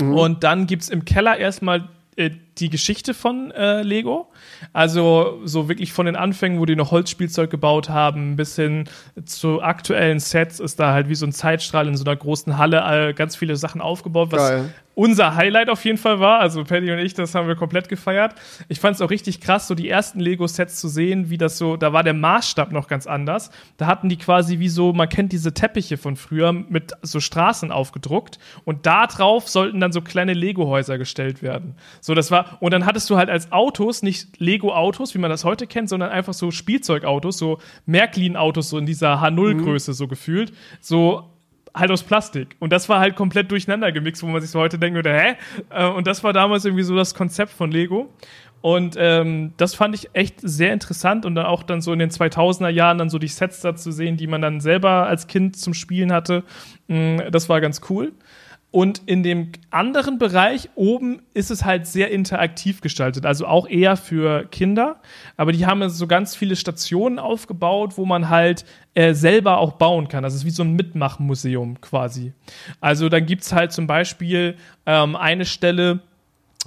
Mhm. Und dann gibt es im Keller erstmal äh, die Geschichte von äh, Lego. Also so wirklich von den Anfängen, wo die noch Holzspielzeug gebaut haben, bis hin zu aktuellen Sets ist da halt wie so ein Zeitstrahl in so einer großen Halle äh, ganz viele Sachen aufgebaut, was Geil unser Highlight auf jeden Fall war. Also Paddy und ich, das haben wir komplett gefeiert. Ich fand es auch richtig krass, so die ersten Lego-Sets zu sehen, wie das so, da war der Maßstab noch ganz anders. Da hatten die quasi wie so, man kennt diese Teppiche von früher mit so Straßen aufgedruckt und da drauf sollten dann so kleine Lego-Häuser gestellt werden. So, das war, und dann hattest du halt als Autos nicht Lego-Autos, wie man das heute kennt, sondern einfach so Spielzeugautos, so Märklin-Autos, so in dieser H0-Größe mhm. so gefühlt. So halt aus Plastik. Und das war halt komplett durcheinander gemixt, wo man sich so heute denken würde, hä? Äh, und das war damals irgendwie so das Konzept von Lego. Und ähm, das fand ich echt sehr interessant und dann auch dann so in den 2000er Jahren dann so die Sets da zu sehen, die man dann selber als Kind zum Spielen hatte. Mm, das war ganz cool. Und in dem anderen Bereich oben ist es halt sehr interaktiv gestaltet, also auch eher für Kinder. Aber die haben so ganz viele Stationen aufgebaut, wo man halt äh, selber auch bauen kann. Das ist wie so ein Mitmachmuseum quasi. Also dann gibt es halt zum Beispiel ähm, eine Stelle,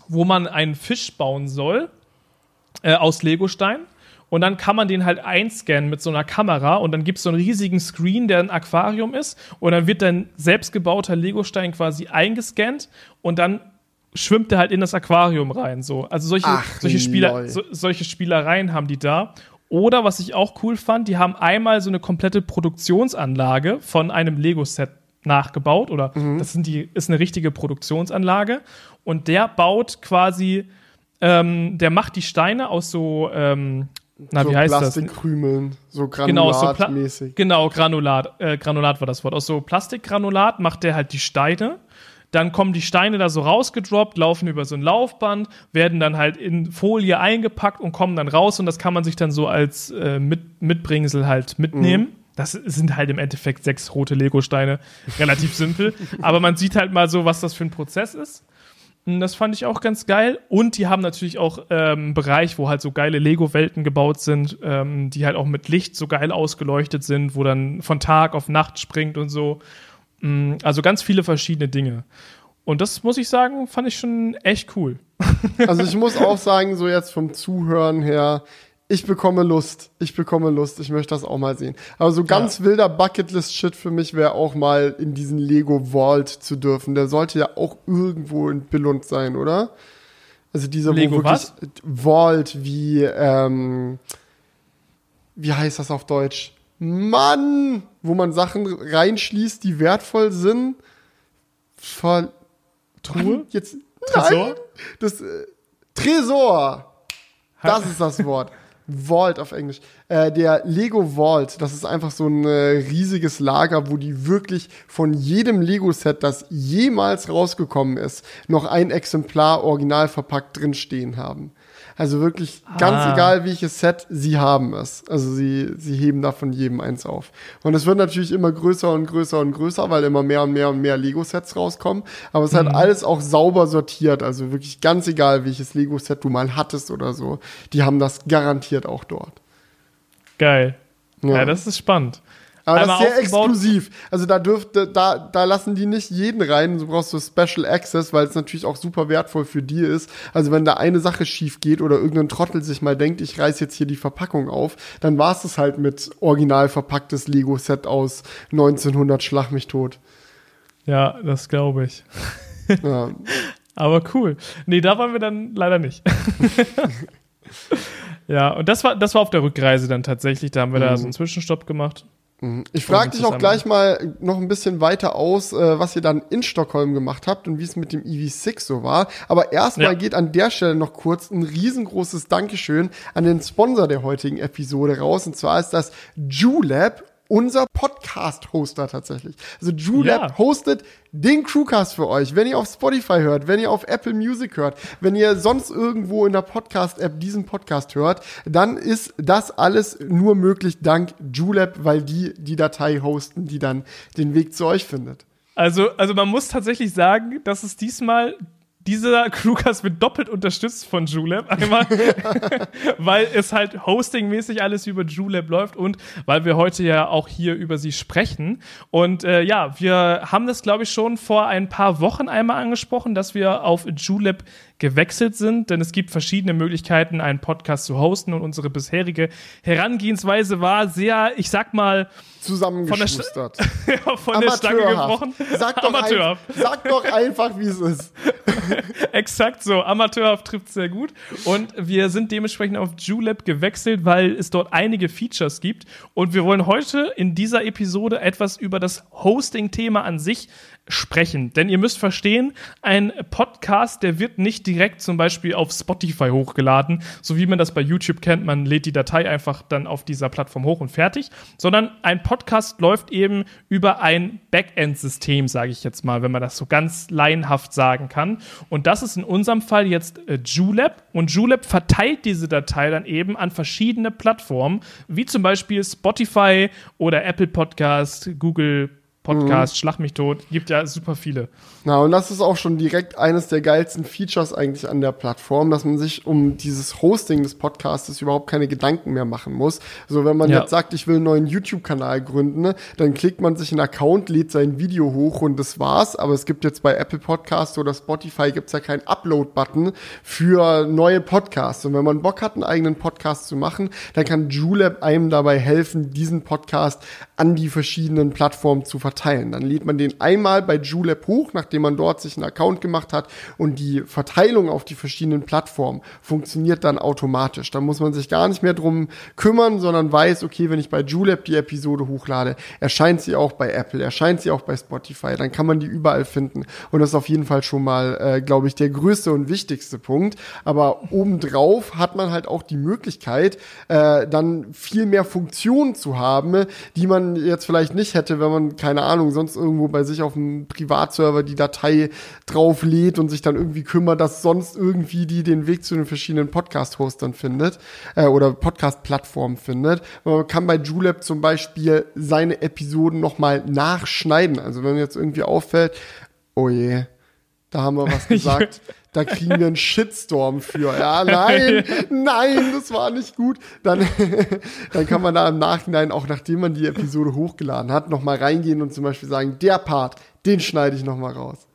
wo man einen Fisch bauen soll äh, aus Legostein und dann kann man den halt einscannen mit so einer Kamera und dann gibt es so einen riesigen Screen, der ein Aquarium ist und dann wird dein selbstgebauter Legostein quasi eingescannt und dann schwimmt der halt in das Aquarium rein. So. Also solche, Ach, solche, Spieler, so, solche Spielereien haben die da. Oder was ich auch cool fand, die haben einmal so eine komplette Produktionsanlage von einem Lego-Set nachgebaut oder mhm. das sind die, ist eine richtige Produktionsanlage und der baut quasi, ähm, der macht die Steine aus so ähm, na, so wie heißt Plastikkrümeln, das? so granulatmäßig. Genau, so genau, Granulat, äh, Granulat war das Wort. Aus so Plastikgranulat macht der halt die Steine. Dann kommen die Steine da so rausgedroppt, laufen über so ein Laufband, werden dann halt in Folie eingepackt und kommen dann raus und das kann man sich dann so als äh, Mit Mitbringsel halt mitnehmen. Mhm. Das sind halt im Endeffekt sechs rote Lego-Steine. Relativ simpel. [LAUGHS] Aber man sieht halt mal so, was das für ein Prozess ist. Das fand ich auch ganz geil. Und die haben natürlich auch ähm, einen Bereich, wo halt so geile Lego-Welten gebaut sind, ähm, die halt auch mit Licht so geil ausgeleuchtet sind, wo dann von Tag auf Nacht springt und so. Mm, also ganz viele verschiedene Dinge. Und das muss ich sagen, fand ich schon echt cool. Also ich muss auch sagen, so jetzt vom Zuhören her, ich bekomme Lust. Ich bekomme Lust. Ich möchte das auch mal sehen. Aber so ganz ja. wilder Bucketlist-Shit für mich wäre auch mal in diesen Lego Vault zu dürfen. Der sollte ja auch irgendwo in Billund sein, oder? Also dieser Lego was? Vault wie ähm, wie heißt das auf Deutsch? Mann, wo man Sachen reinschließt, die wertvoll sind. Ver Truhe? Jetzt Tresor? Nein, das äh, Tresor. Das ist das Wort. [LAUGHS] Vault auf Englisch. Äh, der Lego Vault, das ist einfach so ein äh, riesiges Lager, wo die wirklich von jedem Lego-Set, das jemals rausgekommen ist, noch ein Exemplar original verpackt drinstehen haben. Also wirklich ganz ah. egal, welches Set sie haben es. Also sie, sie heben da von jedem eins auf. Und es wird natürlich immer größer und größer und größer, weil immer mehr und mehr und mehr Lego-Sets rauskommen. Aber es mhm. hat alles auch sauber sortiert. Also wirklich ganz egal, welches Lego-Set du mal hattest oder so. Die haben das garantiert auch dort. Geil. Ja, ja das ist spannend. Aber das ist sehr exklusiv. Also da dürfte, da, da lassen die nicht jeden rein. Du brauchst so Special Access, weil es natürlich auch super wertvoll für die ist. Also wenn da eine Sache schief geht oder irgendein Trottel sich mal denkt, ich reiß jetzt hier die Verpackung auf, dann war es es halt mit original verpacktes Lego-Set aus 1900 Schlag mich tot. Ja, das glaube ich. Ja. [LAUGHS] Aber cool. Nee, da waren wir dann leider nicht. [LAUGHS] [LAUGHS] ja, und das war, das war auf der Rückreise dann tatsächlich. Da haben wir mhm. da so einen Zwischenstopp gemacht. Mhm. Ich frage dich auch gleich mal noch ein bisschen weiter aus, äh, was ihr dann in Stockholm gemacht habt und wie es mit dem EV6 so war. Aber erstmal ja. geht an der Stelle noch kurz ein riesengroßes Dankeschön an den Sponsor der heutigen Episode raus. Und zwar ist das JULab unser Podcast-Hoster tatsächlich. Also Julep ja. hostet den Crewcast für euch. Wenn ihr auf Spotify hört, wenn ihr auf Apple Music hört, wenn ihr sonst irgendwo in der Podcast-App diesen Podcast hört, dann ist das alles nur möglich dank Julep, weil die die Datei hosten, die dann den Weg zu euch findet. Also, also man muss tatsächlich sagen, dass es diesmal dieser Crewcast wird doppelt unterstützt von Julep. Einmal, [LAUGHS] weil es halt hostingmäßig alles über Julep läuft und weil wir heute ja auch hier über sie sprechen. Und äh, ja, wir haben das, glaube ich, schon vor ein paar Wochen einmal angesprochen, dass wir auf Julep gewechselt sind, denn es gibt verschiedene Möglichkeiten, einen Podcast zu hosten und unsere bisherige Herangehensweise war sehr, ich sag mal, zusammengeschustert. Von der, ja, [LAUGHS] von der Stange gebrochen. Sag doch, ein, sag doch einfach, wie es ist. [LAUGHS] Exakt so. Amateurhaft trifft sehr gut. Und wir sind dementsprechend auf Julep gewechselt, weil es dort einige Features gibt. Und wir wollen heute in dieser Episode etwas über das Hosting-Thema an sich sprechen. Denn ihr müsst verstehen, ein Podcast, der wird nicht direkt zum Beispiel auf Spotify hochgeladen, so wie man das bei YouTube kennt. Man lädt die Datei einfach dann auf dieser Plattform hoch und fertig, sondern ein Podcast läuft eben über ein Backend-System, sage ich jetzt mal, wenn man das so ganz laienhaft sagen kann. Und das ist in unserem Fall jetzt äh, Julep. Und Julep verteilt diese Datei dann eben an verschiedene Plattformen, wie zum Beispiel Spotify oder Apple Podcast, Google Podcast, mhm. Schlag mich tot, gibt ja super viele. Na, und das ist auch schon direkt eines der geilsten Features eigentlich an der Plattform, dass man sich um dieses Hosting des Podcasts überhaupt keine Gedanken mehr machen muss. So, wenn man ja. jetzt sagt, ich will einen neuen YouTube-Kanal gründen, ne, dann klickt man sich einen Account, lädt sein Video hoch und das war's. Aber es gibt jetzt bei Apple Podcasts oder Spotify gibt's ja keinen Upload-Button für neue Podcasts. Und wenn man Bock hat, einen eigenen Podcast zu machen, dann kann Julep einem dabei helfen, diesen Podcast an die verschiedenen Plattformen zu verteilen verteilen. Dann lädt man den einmal bei Julep hoch, nachdem man dort sich einen Account gemacht hat und die Verteilung auf die verschiedenen Plattformen funktioniert dann automatisch. Da muss man sich gar nicht mehr drum kümmern, sondern weiß, okay, wenn ich bei Julep die Episode hochlade, erscheint sie auch bei Apple, erscheint sie auch bei Spotify, dann kann man die überall finden. Und das ist auf jeden Fall schon mal, äh, glaube ich, der größte und wichtigste Punkt. Aber obendrauf hat man halt auch die Möglichkeit, äh, dann viel mehr Funktionen zu haben, die man jetzt vielleicht nicht hätte, wenn man keine Ahnung, sonst irgendwo bei sich auf dem Privatserver die Datei drauf lädt und sich dann irgendwie kümmert, dass sonst irgendwie die den Weg zu den verschiedenen Podcast-Hostern findet äh, oder Podcast-Plattformen findet. Man kann bei Julep zum Beispiel seine Episoden nochmal nachschneiden. Also wenn jetzt irgendwie auffällt, oh je, da haben wir was [LAUGHS] gesagt. Da kriegen wir einen Shitstorm für. Ja, nein, [LAUGHS] nein, das war nicht gut. Dann, [LAUGHS] dann kann man da im Nachhinein, auch nachdem man die Episode hochgeladen hat, nochmal reingehen und zum Beispiel sagen, der Part, den schneide ich nochmal raus.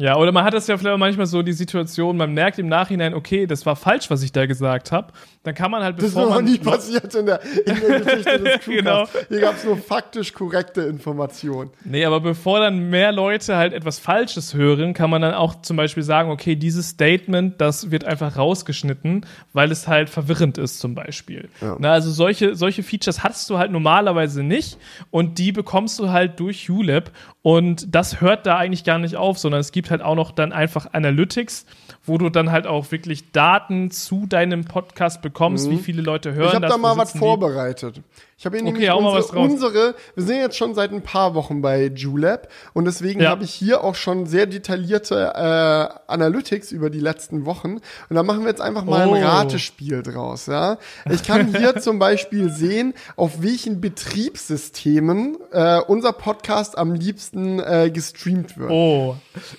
Ja, oder man hat das ja vielleicht auch manchmal so die Situation, man merkt im Nachhinein, okay, das war falsch, was ich da gesagt habe. Dann kann man halt bevor Das ist noch nie passiert in der, in der Geschichte [LAUGHS] des genau. Hier gab es nur faktisch korrekte Informationen. Nee, aber bevor dann mehr Leute halt etwas Falsches hören, kann man dann auch zum Beispiel sagen, okay, dieses Statement, das wird einfach rausgeschnitten, weil es halt verwirrend ist zum Beispiel. Ja. Na, also solche, solche Features hast du halt normalerweise nicht und die bekommst du halt durch ULab und das hört da eigentlich gar nicht auf, sondern es gibt halt auch noch dann einfach Analytics, wo du dann halt auch wirklich Daten zu deinem Podcast bekommst, mhm. wie viele Leute hören. Ich habe da mal was vorbereitet. Ich habe hier okay, nämlich unsere, unsere, wir sind jetzt schon seit ein paar Wochen bei Julep und deswegen ja. habe ich hier auch schon sehr detaillierte äh, Analytics über die letzten Wochen und da machen wir jetzt einfach mal oh. ein Ratespiel draus. Ja, ich kann hier [LAUGHS] zum Beispiel sehen, auf welchen Betriebssystemen äh, unser Podcast am liebsten äh, gestreamt wird. Oh,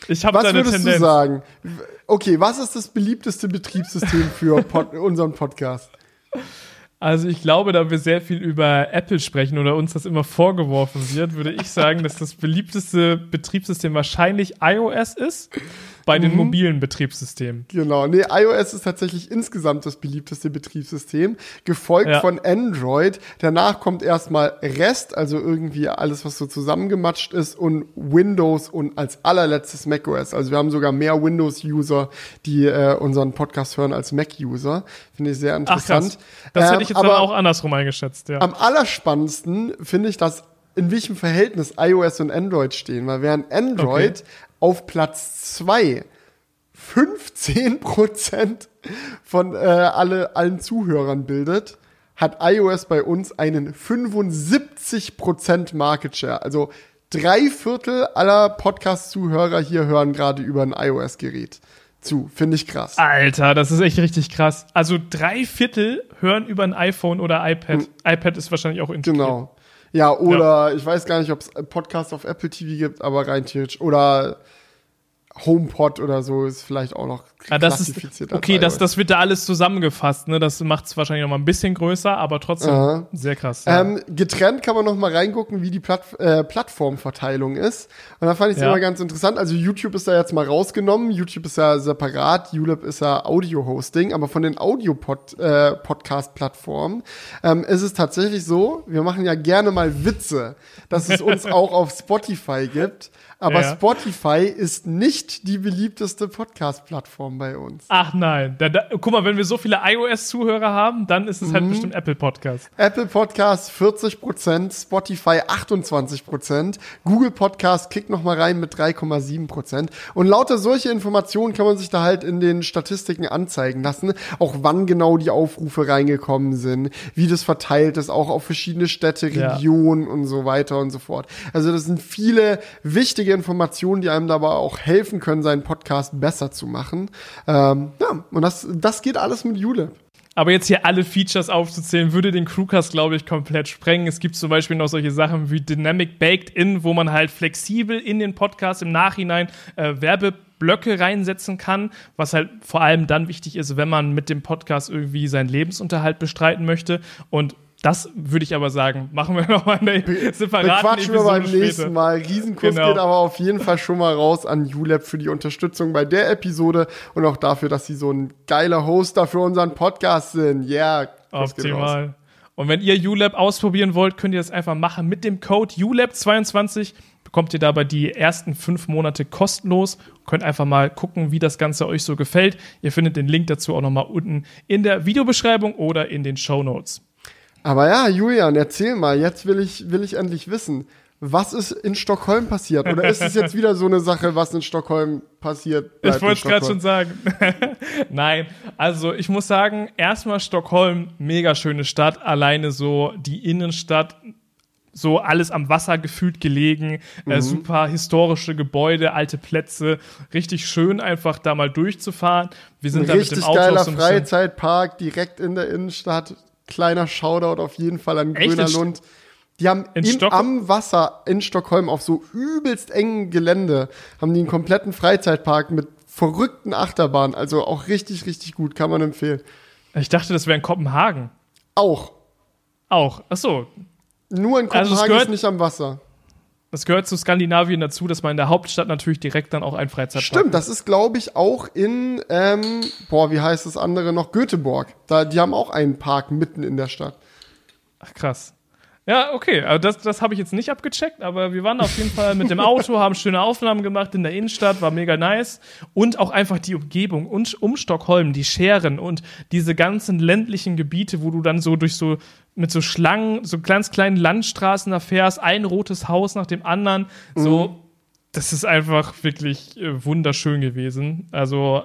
ich habe Was würdest Tendenz. du sagen? Okay, was ist das beliebteste Betriebssystem für Pod unseren Podcast? [LAUGHS] Also ich glaube, da wir sehr viel über Apple sprechen oder uns das immer vorgeworfen wird, würde ich sagen, dass das beliebteste Betriebssystem wahrscheinlich iOS ist bei den mhm. mobilen Betriebssystemen. Genau, nee, iOS ist tatsächlich insgesamt das beliebteste Betriebssystem, gefolgt ja. von Android. Danach kommt erstmal Rest, also irgendwie alles, was so zusammengematscht ist, und Windows und als allerletztes macOS. Also wir haben sogar mehr Windows-User, die äh, unseren Podcast hören, als Mac-User. Finde ich sehr interessant. Ach, das ähm, hätte ich jetzt ähm, aber auch andersrum eingeschätzt, ja. Am allerspannendsten finde ich, dass in welchem Verhältnis iOS und Android stehen, weil während Android okay auf Platz 2 15% von äh, alle, allen Zuhörern bildet, hat iOS bei uns einen 75% Market Share. Also drei Viertel aller Podcast-Zuhörer hier hören gerade über ein iOS-Gerät zu. Finde ich krass. Alter, das ist echt richtig krass. Also drei Viertel hören über ein iPhone oder iPad. Hm. iPad ist wahrscheinlich auch integriert. Genau. Ja, oder ja. ich weiß gar nicht, ob es Podcasts auf Apple TV gibt, aber rein theoretisch. Oder HomePod oder so ist vielleicht auch noch ah, das ist, Okay, das, das wird da alles zusammengefasst. Ne? Das macht es wahrscheinlich noch mal ein bisschen größer, aber trotzdem Aha. sehr krass. Ja. Ähm, getrennt kann man noch mal reingucken, wie die Platt, äh, Plattformverteilung ist. Und da fand ich es ja. immer ganz interessant. Also YouTube ist da jetzt mal rausgenommen. YouTube ist ja separat. ULab ist ja Audio-Hosting. Aber von den Audio-Podcast-Plattformen äh, ähm, ist es tatsächlich so, wir machen ja gerne mal Witze, dass es uns [LAUGHS] auch auf Spotify gibt Aber ja. Spotify ist nicht die beliebteste Podcast-Plattform bei uns. Ach nein. Da, da, guck mal, wenn wir so viele iOS-Zuhörer haben, dann ist es halt mhm. bestimmt Apple Podcast. Apple Podcast 40%, Spotify 28%, Google Podcast kickt noch mal rein mit 3,7%. Und lauter solche Informationen kann man sich da halt in den Statistiken anzeigen lassen. Auch wann genau die Aufrufe reingekommen sind, wie das verteilt ist, auch auf verschiedene Städte, Regionen ja. und so weiter und so fort. Also das sind viele wichtige wichtige Informationen, die einem dabei auch helfen können, seinen Podcast besser zu machen. Ähm, ja, und das, das geht alles mit Julep. Aber jetzt hier alle Features aufzuzählen, würde den Crewcast, glaube ich, komplett sprengen. Es gibt zum Beispiel noch solche Sachen wie Dynamic Baked In, wo man halt flexibel in den Podcast im Nachhinein äh, Werbeblöcke reinsetzen kann, was halt vor allem dann wichtig ist, wenn man mit dem Podcast irgendwie seinen Lebensunterhalt bestreiten möchte. Und das würde ich aber sagen, machen wir [LAUGHS] nochmal eine separate Quatschen wir beim nächsten Mal. Riesenkurs genau. geht aber auf jeden Fall schon mal raus an ULab für die Unterstützung bei der Episode und auch dafür, dass sie so ein geiler Hoster für unseren Podcast sind. Ja, yeah, optimal. Und wenn ihr ULab ausprobieren wollt, könnt ihr das einfach machen. Mit dem Code ULab22 bekommt ihr dabei die ersten fünf Monate kostenlos. Könnt einfach mal gucken, wie das Ganze euch so gefällt. Ihr findet den Link dazu auch nochmal unten in der Videobeschreibung oder in den Show Notes. Aber ja, Julian, erzähl mal, jetzt will ich, will ich endlich wissen, was ist in Stockholm passiert? Oder ist es jetzt wieder so eine Sache, was in Stockholm passiert? Ich wollte es gerade schon sagen. [LAUGHS] Nein, also ich muss sagen, erstmal Stockholm, mega schöne Stadt, alleine so die Innenstadt, so alles am Wasser gefühlt gelegen, äh, mhm. äh, super historische Gebäude, alte Plätze, richtig schön einfach da mal durchzufahren. Wir sind Ein da mit dem Auto geiler so Freizeitpark direkt in der Innenstadt, kleiner Shoutout auf jeden Fall an Echt? Grüner Lund. Die haben in in, am Wasser in Stockholm auf so übelst engen Gelände, haben die einen kompletten Freizeitpark mit verrückten Achterbahnen. Also auch richtig, richtig gut, kann man empfehlen. Ich dachte, das wäre in Kopenhagen. Auch. Auch, ach so. Nur in also Kopenhagen also ist nicht am Wasser. Das gehört zu Skandinavien dazu, dass man in der Hauptstadt natürlich direkt dann auch ein Freizeitpark Stimmt, das ist, glaube ich, auch in, ähm, boah, wie heißt das andere noch? Göteborg. Da, die haben auch einen Park mitten in der Stadt. Ach, krass. Ja, okay, also das, das habe ich jetzt nicht abgecheckt, aber wir waren auf jeden Fall mit dem Auto, haben schöne Aufnahmen gemacht in der Innenstadt, war mega nice. Und auch einfach die Umgebung und um Stockholm, die Scheren und diese ganzen ländlichen Gebiete, wo du dann so durch so mit so Schlangen, so ganz kleinen Landstraßen erfährst, ein rotes Haus nach dem anderen. So, mhm. das ist einfach wirklich äh, wunderschön gewesen. Also,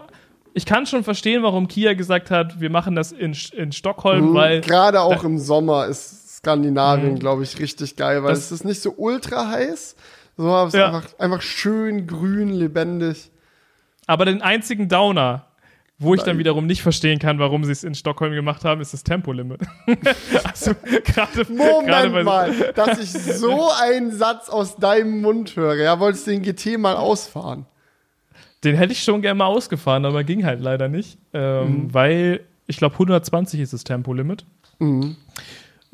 ich kann schon verstehen, warum Kia gesagt hat, wir machen das in, in Stockholm, mhm, weil. Gerade auch im Sommer ist Skandinavien, mhm. glaube ich, richtig geil, weil das es ist nicht so ultra heiß, so aber es ja. ist einfach, einfach schön grün, lebendig. Aber den einzigen Downer, wo ich Nein. dann wiederum nicht verstehen kann, warum sie es in Stockholm gemacht haben, ist das Tempolimit. [LAUGHS] also, grade, Moment grade mal, dass ich so einen Satz aus deinem Mund höre. Ja, wolltest du den GT mal ausfahren? Den hätte ich schon gerne mal ausgefahren, aber ging halt leider nicht, ähm, mhm. weil ich glaube 120 ist das Tempolimit. Mhm.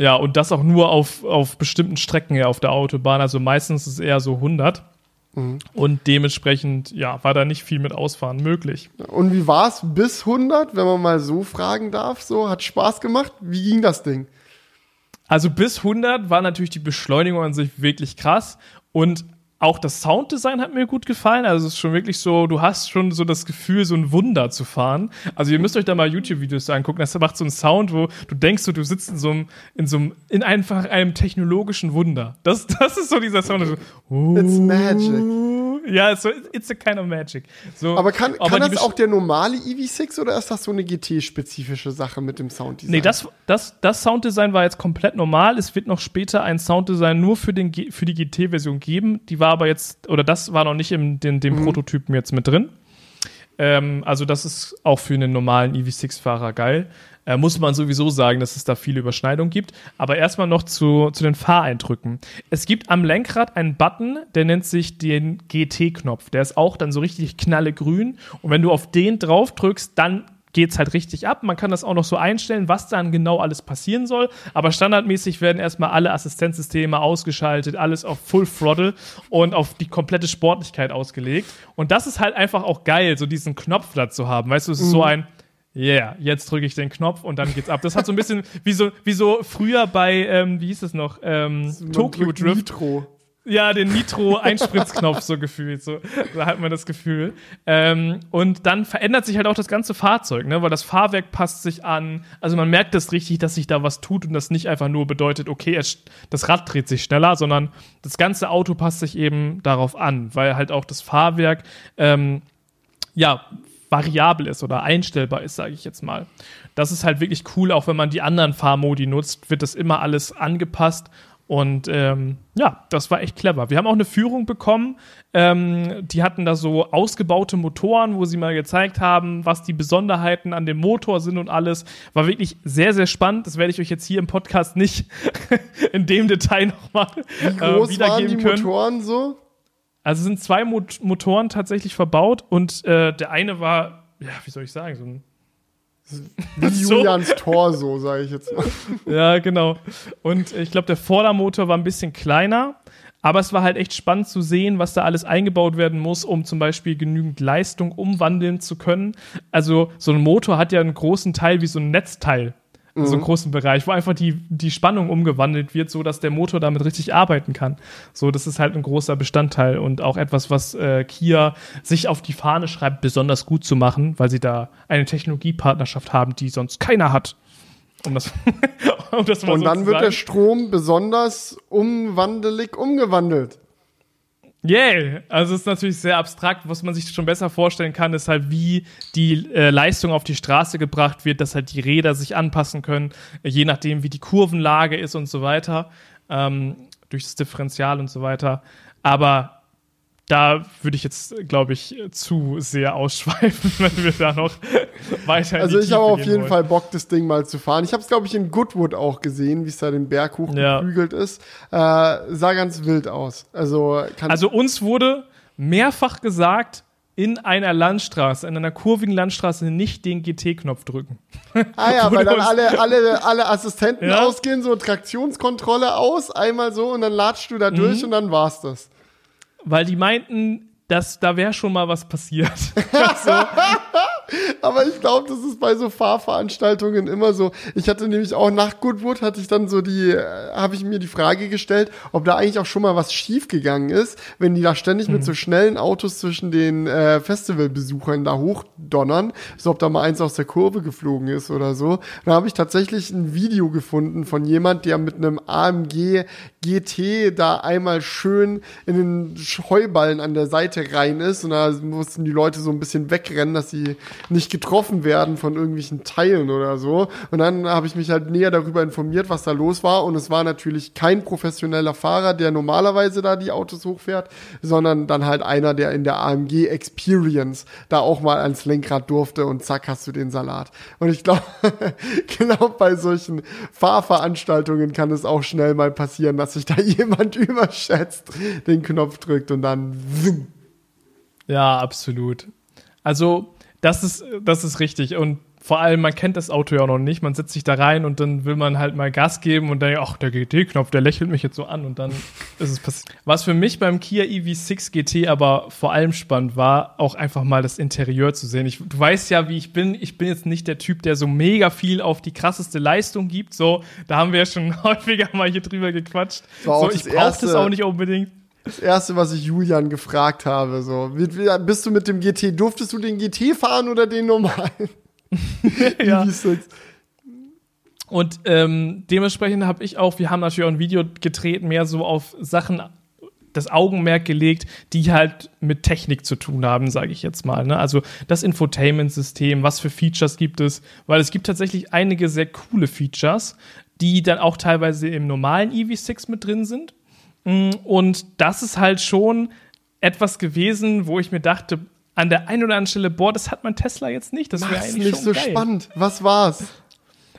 Ja, und das auch nur auf, auf bestimmten Strecken auf der Autobahn. Also meistens ist es eher so 100. Mhm. Und dementsprechend, ja, war da nicht viel mit Ausfahren möglich. Und wie war es bis 100, wenn man mal so fragen darf? So, hat Spaß gemacht? Wie ging das Ding? Also bis 100 war natürlich die Beschleunigung an sich wirklich krass. Und auch das Sounddesign hat mir gut gefallen. Also es ist schon wirklich so, du hast schon so das Gefühl, so ein Wunder zu fahren. Also ihr müsst euch da mal YouTube-Videos angucken. Das macht so einen Sound, wo du denkst, so, du sitzt in so einem, in so einem, in einfach einem technologischen Wunder. Das, [LAUGHS] das ist so dieser Sound. So, uh, it's magic. Ja, so, it's a kind of magic. So, aber kann, kann aber das auch der normale EV6 oder ist das so eine GT-spezifische Sache mit dem Sounddesign? Nee, das, das, das Sounddesign war jetzt komplett normal. Es wird noch später ein Sounddesign nur für, den, für die GT-Version geben. Die war aber jetzt, oder das war noch nicht in dem, dem mhm. Prototypen jetzt mit drin. Ähm, also, das ist auch für einen normalen EV6-Fahrer geil. Äh, muss man sowieso sagen, dass es da viele Überschneidungen gibt. Aber erstmal noch zu, zu den Fahreindrücken. Es gibt am Lenkrad einen Button, der nennt sich den GT-Knopf. Der ist auch dann so richtig knallegrün. Und wenn du auf den drauf drückst, dann geht es halt richtig ab. Man kann das auch noch so einstellen, was dann genau alles passieren soll. Aber standardmäßig werden erstmal alle Assistenzsysteme ausgeschaltet, alles auf Full Throttle und auf die komplette Sportlichkeit ausgelegt. Und das ist halt einfach auch geil, so diesen Knopf da zu haben. Weißt du, es ist mhm. so ein, yeah, jetzt drücke ich den Knopf und dann geht's ab. Das hat so ein bisschen wie so, wie so früher bei, ähm, wie hieß es noch, ähm, Tokyo Drift. Nitro. Ja, den Nitro-Einspritzknopf so gefühlt. So, da hat man das Gefühl. Ähm, und dann verändert sich halt auch das ganze Fahrzeug, ne? weil das Fahrwerk passt sich an. Also man merkt das richtig, dass sich da was tut und das nicht einfach nur bedeutet, okay, es, das Rad dreht sich schneller, sondern das ganze Auto passt sich eben darauf an, weil halt auch das Fahrwerk ähm, ja variabel ist oder einstellbar ist, sage ich jetzt mal. Das ist halt wirklich cool, auch wenn man die anderen Fahrmodi nutzt, wird das immer alles angepasst und ähm, ja, das war echt clever. Wir haben auch eine Führung bekommen. Ähm, die hatten da so ausgebaute Motoren, wo sie mal gezeigt haben, was die Besonderheiten an dem Motor sind und alles. War wirklich sehr, sehr spannend. Das werde ich euch jetzt hier im Podcast nicht [LAUGHS] in dem Detail nochmal äh, groß waren die können. Motoren so? Also sind zwei Mot Motoren tatsächlich verbaut und äh, der eine war, ja, wie soll ich sagen, so ein wie so. Julians Tor, so sage ich jetzt mal. [LAUGHS] Ja, genau. Und ich glaube, der Vordermotor war ein bisschen kleiner, aber es war halt echt spannend zu sehen, was da alles eingebaut werden muss, um zum Beispiel genügend Leistung umwandeln zu können. Also so ein Motor hat ja einen großen Teil wie so ein Netzteil mhm. so einen großen Bereich, wo einfach die, die Spannung umgewandelt wird, so dass der Motor damit richtig arbeiten kann. So, das ist halt ein großer Bestandteil und auch etwas, was äh, Kia sich auf die Fahne schreibt, besonders gut zu machen, weil sie da eine Technologiepartnerschaft haben, die sonst keiner hat. Um das, [LAUGHS] um das und so dann wird der Strom besonders umwandelig umgewandelt. Yeah, also es ist natürlich sehr abstrakt. Was man sich schon besser vorstellen kann, ist halt, wie die äh, Leistung auf die Straße gebracht wird, dass halt die Räder sich anpassen können, je nachdem, wie die Kurvenlage ist und so weiter, ähm, durch das Differential und so weiter. Aber da würde ich jetzt, glaube ich, zu sehr ausschweifen, [LAUGHS] wenn wir da noch weiter Also ich habe auf jeden wollen. Fall Bock, das Ding mal zu fahren. Ich habe es, glaube ich, in Goodwood auch gesehen, wie es da den Berg hochgeprügelt ja. ist. Äh, sah ganz wild aus. Also, also uns wurde mehrfach gesagt, in einer Landstraße, in einer kurvigen Landstraße nicht den GT-Knopf drücken. Ah ja, [LAUGHS] weil dann alle, alle, alle Assistenten ja? ausgehen, so Traktionskontrolle aus, einmal so und dann latschst du da durch mhm. und dann war's das weil die meinten, dass da wäre schon mal was passiert. [LAUGHS] [LAUGHS] so. Aber ich glaube, das ist bei so Fahrveranstaltungen immer so. Ich hatte nämlich auch nach Goodwood hatte ich dann so die, äh, habe ich mir die Frage gestellt, ob da eigentlich auch schon mal was schiefgegangen ist, wenn die da ständig mhm. mit so schnellen Autos zwischen den äh, Festivalbesuchern da hochdonnern, so ob da mal eins aus der Kurve geflogen ist oder so. Da habe ich tatsächlich ein Video gefunden von jemand, der mit einem AMG GT da einmal schön in den Heuballen an der Seite rein ist und da mussten die Leute so ein bisschen wegrennen, dass sie nicht getroffen werden von irgendwelchen Teilen oder so. Und dann habe ich mich halt näher darüber informiert, was da los war. Und es war natürlich kein professioneller Fahrer, der normalerweise da die Autos hochfährt, sondern dann halt einer, der in der AMG Experience da auch mal ans Lenkrad durfte und zack hast du den Salat. Und ich glaube, [LAUGHS] genau bei solchen Fahrveranstaltungen kann es auch schnell mal passieren, dass sich da [LAUGHS] jemand überschätzt, den Knopf drückt und dann. Ja, absolut. Also das ist, das ist richtig. Und vor allem, man kennt das Auto ja auch noch nicht. Man setzt sich da rein und dann will man halt mal Gas geben und dann, ach, der GT-Knopf, der lächelt mich jetzt so an und dann [LAUGHS] ist es passiert. Was für mich beim Kia EV6 GT aber vor allem spannend war, auch einfach mal das Interieur zu sehen. Ich, du weißt ja, wie ich bin. Ich bin jetzt nicht der Typ, der so mega viel auf die krasseste Leistung gibt. So, da haben wir ja schon [LAUGHS] häufiger mal hier drüber gequatscht. So, ich brauche das auch nicht unbedingt. Das erste, was ich Julian gefragt habe, so, bist du mit dem GT, durftest du den GT fahren oder den normalen? [LAUGHS] ja. Und ähm, dementsprechend habe ich auch, wir haben natürlich auch ein Video gedreht, mehr so auf Sachen das Augenmerk gelegt, die halt mit Technik zu tun haben, sage ich jetzt mal. Ne? Also das Infotainment-System, was für Features gibt es, weil es gibt tatsächlich einige sehr coole Features, die dann auch teilweise im normalen EV6 mit drin sind. Mm, und das ist halt schon etwas gewesen, wo ich mir dachte, an der einen oder anderen Stelle, boah, das hat mein Tesla jetzt nicht. Das wäre eigentlich nicht so geil. spannend. Was war's?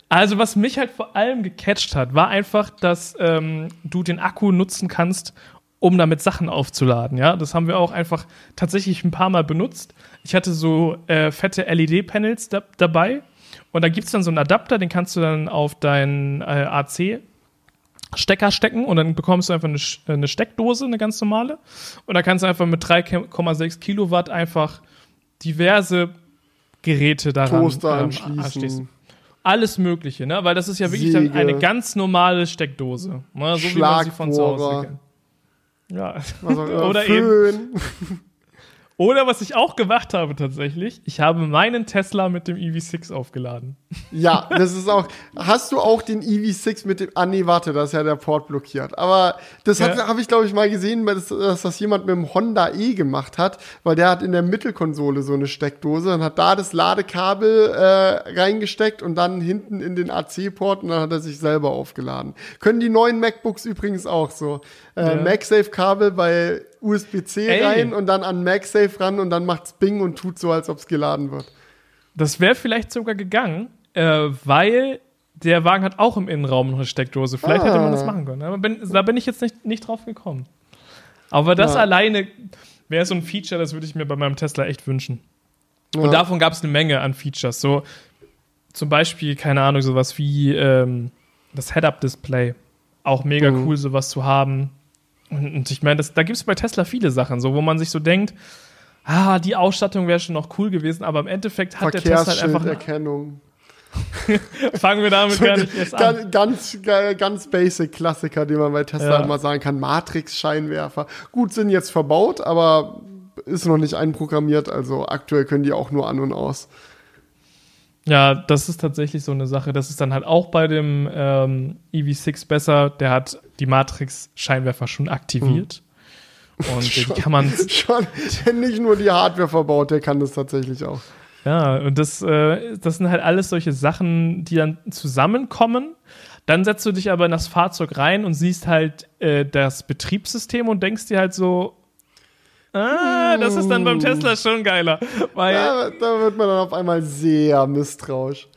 Also, was mich halt vor allem gecatcht hat, war einfach, dass ähm, du den Akku nutzen kannst, um damit Sachen aufzuladen. Ja, das haben wir auch einfach tatsächlich ein paar Mal benutzt. Ich hatte so äh, fette LED-Panels da dabei und da gibt es dann so einen Adapter, den kannst du dann auf dein äh, AC Stecker stecken und dann bekommst du einfach eine, eine Steckdose, eine ganz normale. Und da kannst du einfach mit 3,6 Kilowatt einfach diverse Geräte daran Toaster ähm, anschließen. Alles Mögliche, ne? Weil das ist ja wirklich dann eine ganz normale Steckdose. Ne? So wie man sie von zu Hause kennt. Ja. Also, äh, [LAUGHS] Oder Föhn. eben. [LAUGHS] Oder was ich auch gemacht habe tatsächlich, ich habe meinen Tesla mit dem EV6 aufgeladen. Ja, das ist auch. Hast du auch den EV6 mit dem. Ah, nee, warte, da ist ja der Port blockiert. Aber das ja. habe ich, glaube ich, mal gesehen, dass, dass, das jemand mit dem Honda E gemacht hat, weil der hat in der Mittelkonsole so eine Steckdose und hat da das Ladekabel äh, reingesteckt und dann hinten in den AC-Port und dann hat er sich selber aufgeladen. Können die neuen MacBooks übrigens auch so. Äh, ja. MagSafe-Kabel bei USB-C rein und dann an MagSafe ran und dann macht's Bing und tut so, als ob es geladen wird. Das wäre vielleicht sogar gegangen, äh, weil der Wagen hat auch im Innenraum noch eine Steckdose. Vielleicht ah. hätte man das ah. machen können. Aber bin, da bin ich jetzt nicht, nicht drauf gekommen. Aber das ja. alleine wäre so ein Feature, das würde ich mir bei meinem Tesla echt wünschen. Ja. Und davon gab es eine Menge an Features. So zum Beispiel, keine Ahnung, sowas wie ähm, das Head-Up-Display. Auch mega mhm. cool, sowas zu haben. Und ich meine, da gibt es bei Tesla viele Sachen, so wo man sich so denkt, ah, die Ausstattung wäre schon noch cool gewesen, aber im Endeffekt hat der Tesla halt einfach. Erkennung. [LAUGHS] Fangen wir damit so, gar nicht erst an. Ganz, ganz basic Klassiker, den man bei Tesla ja. immer sagen kann. Matrix-Scheinwerfer. Gut, sind jetzt verbaut, aber ist noch nicht einprogrammiert, also aktuell können die auch nur an und aus. Ja, das ist tatsächlich so eine Sache. Das ist dann halt auch bei dem ähm, EV6 besser. Der hat die Matrix-Scheinwerfer schon aktiviert. Mhm. Und [LAUGHS] schon, kann man. [LAUGHS] Schon, nicht nur die Hardware verbaut, der kann das tatsächlich auch. Ja, und das, äh, das sind halt alles solche Sachen, die dann zusammenkommen. Dann setzt du dich aber in das Fahrzeug rein und siehst halt äh, das Betriebssystem und denkst dir halt so, Ah, das ist dann beim Tesla schon geiler. Weil, ja, da wird man dann auf einmal sehr misstrauisch.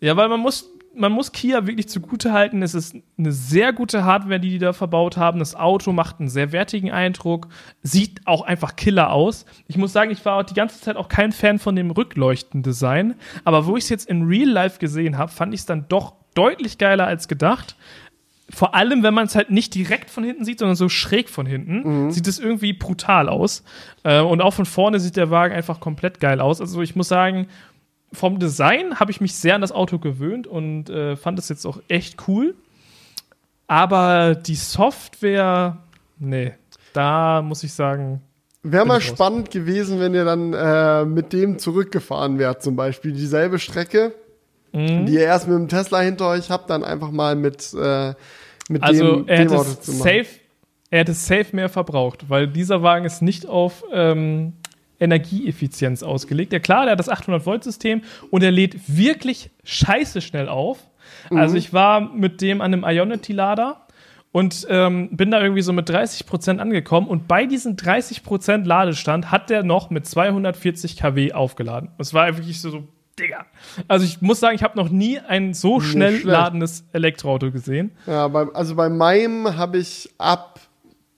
Ja, weil man muss, man muss Kia wirklich zugute halten. Es ist eine sehr gute Hardware, die die da verbaut haben. Das Auto macht einen sehr wertigen Eindruck, sieht auch einfach killer aus. Ich muss sagen, ich war die ganze Zeit auch kein Fan von dem Rückleuchtendesign. Aber wo ich es jetzt in Real Life gesehen habe, fand ich es dann doch deutlich geiler als gedacht vor allem, wenn man es halt nicht direkt von hinten sieht, sondern so schräg von hinten, mhm. sieht es irgendwie brutal aus. Äh, und auch von vorne sieht der Wagen einfach komplett geil aus. Also ich muss sagen, vom Design habe ich mich sehr an das Auto gewöhnt und äh, fand es jetzt auch echt cool. Aber die Software, nee, da muss ich sagen. Wäre mal spannend gewesen, wenn ihr dann äh, mit dem zurückgefahren wärt, zum Beispiel dieselbe Strecke mhm. die ihr erst mit dem Tesla hinter euch habt, dann einfach mal mit, äh, mit also dem, er dem Auto zu machen. Safe, er hätte safe mehr verbraucht, weil dieser Wagen ist nicht auf ähm, Energieeffizienz ausgelegt. Ja klar, der hat das 800-Volt-System und er lädt wirklich scheiße schnell auf. Mhm. Also ich war mit dem an einem Ionity-Lader und ähm, bin da irgendwie so mit 30% angekommen und bei diesem 30% Ladestand hat der noch mit 240 kW aufgeladen. Das war wirklich so, so Digga. Also ich muss sagen, ich habe noch nie ein so schnell ladendes Elektroauto gesehen. Ja, bei, also bei meinem habe ich ab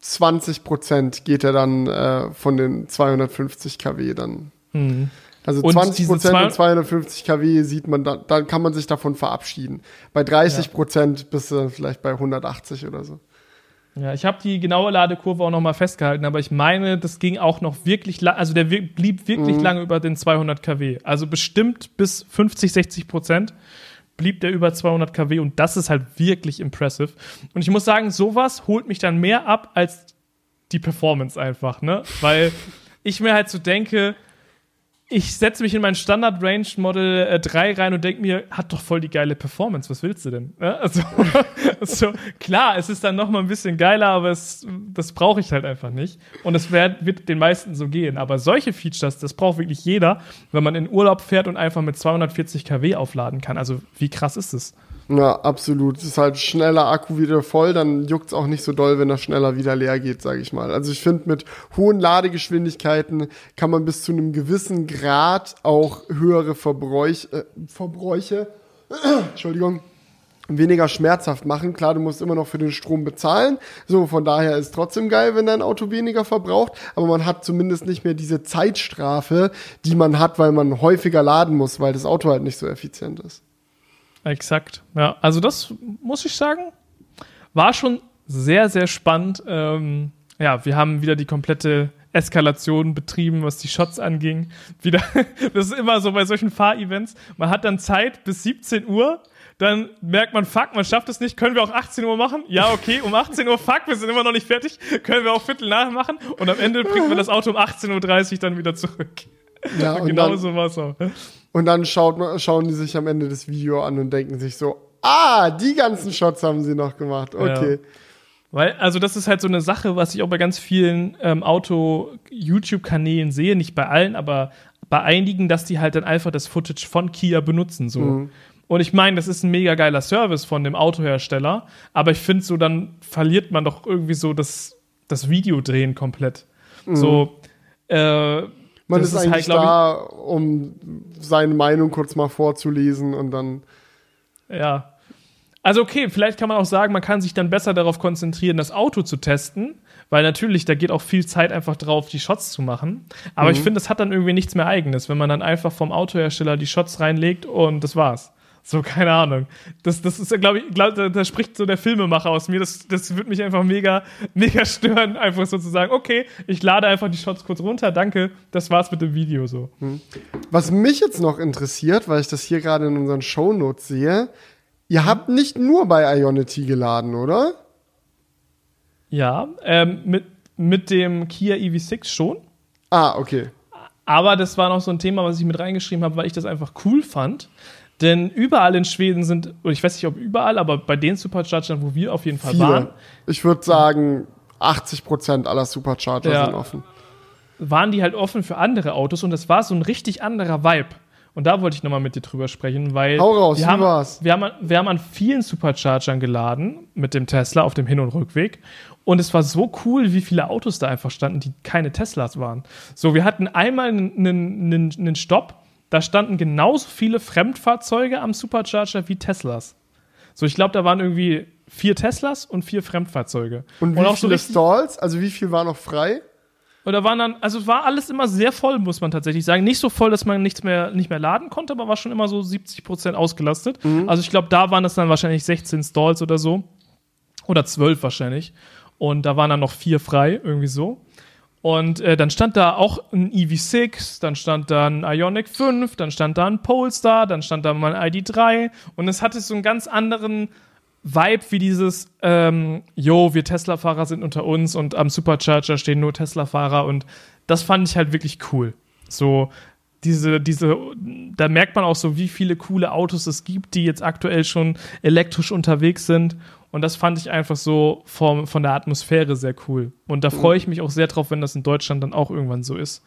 20 Prozent geht er dann äh, von den 250 kW dann. Mhm. Also und 20 Prozent und 250 kW sieht man, da, dann kann man sich davon verabschieden. Bei 30 Prozent ja. bist du vielleicht bei 180 oder so. Ja, ich habe die genaue Ladekurve auch noch mal festgehalten, aber ich meine, das ging auch noch wirklich lang, also der blieb wirklich mhm. lange über den 200 kW. Also bestimmt bis 50, 60 Prozent blieb der über 200 kW und das ist halt wirklich impressive. Und ich muss sagen, sowas holt mich dann mehr ab als die Performance einfach, ne? Weil ich mir halt so denke, ich setze mich in mein Standard Range Model äh, 3 rein und denke mir, hat doch voll die geile Performance, was willst du denn? Ja, also, [LAUGHS] also, klar, es ist dann noch mal ein bisschen geiler, aber es, das brauche ich halt einfach nicht. Und es wird, wird den meisten so gehen. Aber solche Features, das braucht wirklich jeder, wenn man in Urlaub fährt und einfach mit 240 kW aufladen kann. Also wie krass ist es? Ja, absolut. Es ist halt schneller Akku wieder voll, dann juckt es auch nicht so doll, wenn er schneller wieder leer geht, sage ich mal. Also ich finde, mit hohen Ladegeschwindigkeiten kann man bis zu einem gewissen Grad auch höhere Verbräuch, äh, Verbräuche, [CLEARS THROAT] Entschuldigung, weniger schmerzhaft machen. Klar, du musst immer noch für den Strom bezahlen. So, von daher ist trotzdem geil, wenn dein Auto weniger verbraucht. Aber man hat zumindest nicht mehr diese Zeitstrafe, die man hat, weil man häufiger laden muss, weil das Auto halt nicht so effizient ist. Exakt. Ja, also das muss ich sagen, war schon sehr, sehr spannend. Ähm, ja, wir haben wieder die komplette Eskalation betrieben, was die Shots anging. Wieder, [LAUGHS] das ist immer so bei solchen Fahrevents. Man hat dann Zeit bis 17 Uhr. Dann merkt man, fuck, man schafft es nicht. Können wir auch 18 Uhr machen? Ja, okay, um 18 Uhr, fuck, wir sind immer noch nicht fertig. Können wir auch Viertel nachmachen? Und am Ende bringt man das Auto um 18.30 Uhr dann wieder zurück. Ja, [LAUGHS] und genau dann, so war es auch. Und dann schaut, schauen die sich am Ende des Videos an und denken sich so, ah, die ganzen Shots haben sie noch gemacht. Okay. Ja. Weil, also das ist halt so eine Sache, was ich auch bei ganz vielen ähm, Auto-YouTube-Kanälen sehe, nicht bei allen, aber bei einigen, dass die halt dann einfach das Footage von Kia benutzen. So. Mhm. Und ich meine, das ist ein mega geiler Service von dem Autohersteller, aber ich finde so, dann verliert man doch irgendwie so das, das Videodrehen komplett. Mhm. So, äh, man ist, ist halt, eigentlich halt, da, um seine Meinung kurz mal vorzulesen und dann. Ja. Also okay, vielleicht kann man auch sagen, man kann sich dann besser darauf konzentrieren, das Auto zu testen, weil natürlich, da geht auch viel Zeit einfach drauf, die Shots zu machen. Aber mhm. ich finde, das hat dann irgendwie nichts mehr Eigenes, wenn man dann einfach vom Autohersteller die Shots reinlegt und das war's. So, keine Ahnung. Das, das ist, glaube ich, glaub, da, da, spricht so der Filmemacher aus mir. Das, das würde mich einfach mega, mega stören, einfach so zu sagen, okay, ich lade einfach die Shots kurz runter, danke, das war's mit dem Video so. Hm. Was mich jetzt noch interessiert, weil ich das hier gerade in unseren Shownotes sehe, ihr habt nicht nur bei Ionity geladen, oder? Ja, ähm, mit, mit dem Kia EV6 schon. Ah, okay. Aber das war noch so ein Thema, was ich mit reingeschrieben habe, weil ich das einfach cool fand. Denn überall in Schweden sind, ich weiß nicht, ob überall, aber bei den Superchargern, wo wir auf jeden Fall Viele. waren. Ich würde sagen, 80 Prozent aller Supercharger ja, sind offen. Waren die halt offen für andere Autos und es war so ein richtig anderer Vibe. Und da wollte ich nochmal mit dir drüber sprechen, weil Hau raus, wir, haben, war's? Wir, haben, wir haben an vielen Superchargern geladen mit dem Tesla auf dem Hin- und Rückweg. Und es war so cool, wie viele Autos da einfach standen, die keine Teslas waren. So, wir hatten einmal einen, einen, einen Stopp da standen genauso viele Fremdfahrzeuge am Supercharger wie Teslas. So, ich glaube, da waren irgendwie vier Teslas und vier Fremdfahrzeuge. Und wie und viele so Stalls? Also wie viel war noch frei? Und da waren dann, also war alles immer sehr voll, muss man tatsächlich sagen. Nicht so voll, dass man nichts mehr, nicht mehr laden konnte, aber war schon immer so 70 Prozent ausgelastet. Mhm. Also ich glaube, da waren es dann wahrscheinlich 16 Stalls oder so. Oder 12 wahrscheinlich. Und da waren dann noch vier frei, irgendwie so. Und äh, dann stand da auch ein EV6, dann stand da ein Ionic 5, dann stand da ein Polestar, dann stand da mal ein ID3 und es hatte so einen ganz anderen Vibe wie dieses, ähm, wir Tesla-Fahrer sind unter uns und am Supercharger stehen nur Tesla-Fahrer. Und das fand ich halt wirklich cool. So, diese, diese, da merkt man auch so, wie viele coole Autos es gibt, die jetzt aktuell schon elektrisch unterwegs sind und das fand ich einfach so vom, von der Atmosphäre sehr cool. Und da freue ich mich auch sehr drauf, wenn das in Deutschland dann auch irgendwann so ist.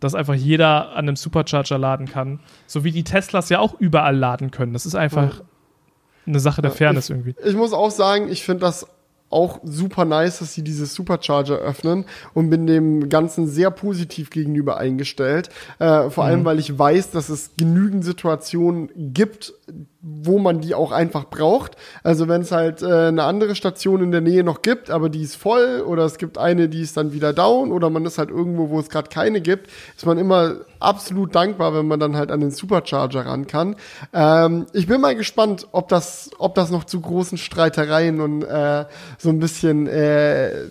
Dass einfach jeder an einem Supercharger laden kann. So wie die Teslas ja auch überall laden können. Das ist einfach eine Sache der Fairness ich, irgendwie. Ich muss auch sagen, ich finde das auch super nice, dass sie diese Supercharger öffnen und bin dem Ganzen sehr positiv gegenüber eingestellt. Äh, vor mhm. allem, weil ich weiß, dass es genügend Situationen gibt, wo man die auch einfach braucht. Also wenn es halt äh, eine andere Station in der Nähe noch gibt, aber die ist voll oder es gibt eine, die ist dann wieder down oder man ist halt irgendwo, wo es gerade keine gibt, ist man immer absolut dankbar, wenn man dann halt an den Supercharger ran kann. Ähm, ich bin mal gespannt, ob das, ob das noch zu großen Streitereien und äh, so ein bisschen äh,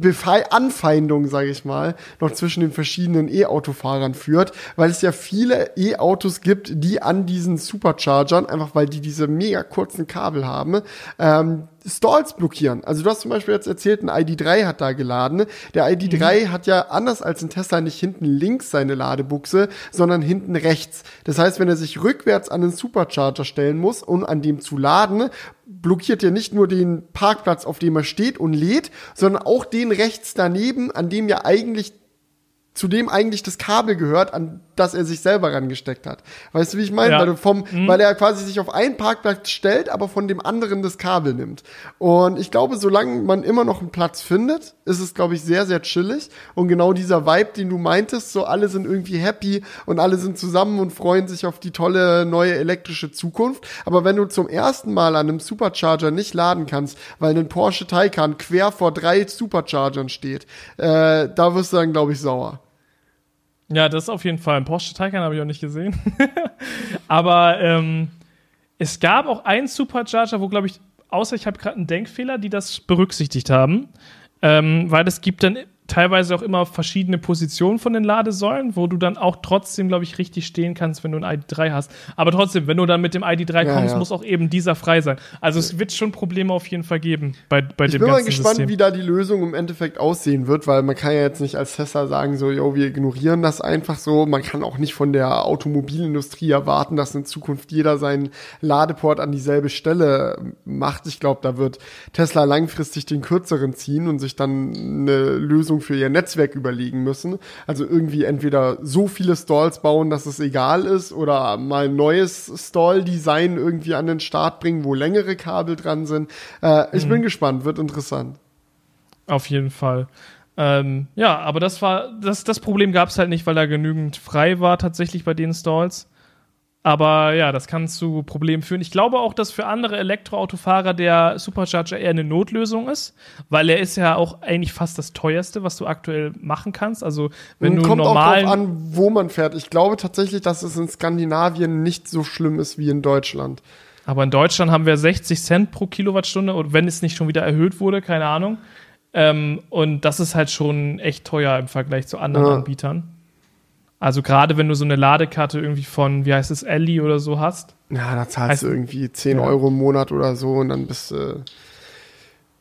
Befei Anfeindung, sage ich mal, noch zwischen den verschiedenen E-Autofahrern führt, weil es ja viele E-Autos gibt, die an diesen Superchargern, einfach weil die diese mega kurzen Kabel haben, ähm, Stalls blockieren. Also du hast zum Beispiel jetzt erzählt, ein ID3 hat da geladen. Der ID3 mhm. hat ja anders als ein Tesla nicht hinten links seine Ladebuchse, sondern hinten rechts. Das heißt, wenn er sich rückwärts an den Supercharger stellen muss, um an dem zu laden, blockiert er nicht nur den Parkplatz, auf dem er steht und lädt, sondern auch den rechts daneben, an dem ja eigentlich zu dem eigentlich das Kabel gehört, an das er sich selber rangesteckt hat. Weißt du, wie ich meine? Ja. Weil, vom, mhm. weil er quasi sich auf einen Parkplatz stellt, aber von dem anderen das Kabel nimmt. Und ich glaube, solange man immer noch einen Platz findet, ist es, glaube ich, sehr, sehr chillig. Und genau dieser Vibe, den du meintest, so alle sind irgendwie happy und alle sind zusammen und freuen sich auf die tolle neue elektrische Zukunft. Aber wenn du zum ersten Mal an einem Supercharger nicht laden kannst, weil ein Porsche Taycan quer vor drei Superchargern steht, äh, da wirst du dann, glaube ich, sauer. Ja, das ist auf jeden Fall. Ein Porsche Taycan habe ich auch nicht gesehen. [LAUGHS] Aber ähm, es gab auch einen Supercharger, wo, glaube ich, außer ich habe gerade einen Denkfehler, die das berücksichtigt haben. Ähm, weil es gibt dann teilweise auch immer verschiedene Positionen von den Ladesäulen, wo du dann auch trotzdem, glaube ich, richtig stehen kannst, wenn du ein ID3 hast. Aber trotzdem, wenn du dann mit dem ID3 ja, kommst, ja. muss auch eben dieser frei sein. Also es wird schon Probleme auf jeden Fall geben bei, bei ich dem ganzen System. Ich bin mal gespannt, System. wie da die Lösung im Endeffekt aussehen wird, weil man kann ja jetzt nicht als Tesla sagen, so, yo, wir ignorieren das einfach so. Man kann auch nicht von der Automobilindustrie erwarten, dass in Zukunft jeder seinen Ladeport an dieselbe Stelle macht. Ich glaube, da wird Tesla langfristig den kürzeren ziehen und sich dann eine Lösung für ihr Netzwerk überlegen müssen. Also irgendwie entweder so viele Stalls bauen, dass es egal ist oder mal ein neues Stall-Design irgendwie an den Start bringen, wo längere Kabel dran sind. Äh, ich mhm. bin gespannt, wird interessant. Auf jeden Fall. Ähm, ja, aber das war, das, das Problem gab es halt nicht, weil da genügend frei war tatsächlich bei den Stalls. Aber ja, das kann zu Problemen führen. Ich glaube auch, dass für andere Elektroautofahrer der Supercharger eher eine Notlösung ist, weil er ist ja auch eigentlich fast das teuerste, was du aktuell machen kannst. Also wenn du Kommt normalen auch drauf an, wo man fährt. Ich glaube tatsächlich, dass es in Skandinavien nicht so schlimm ist wie in Deutschland. Aber in Deutschland haben wir 60 Cent pro Kilowattstunde und wenn es nicht schon wieder erhöht wurde, keine Ahnung. Ähm, und das ist halt schon echt teuer im Vergleich zu anderen ja. Anbietern. Also gerade wenn du so eine Ladekarte irgendwie von, wie heißt es, Ellie oder so hast. Ja, da zahlst heißt, du irgendwie 10 ja. Euro im Monat oder so und dann bist, äh,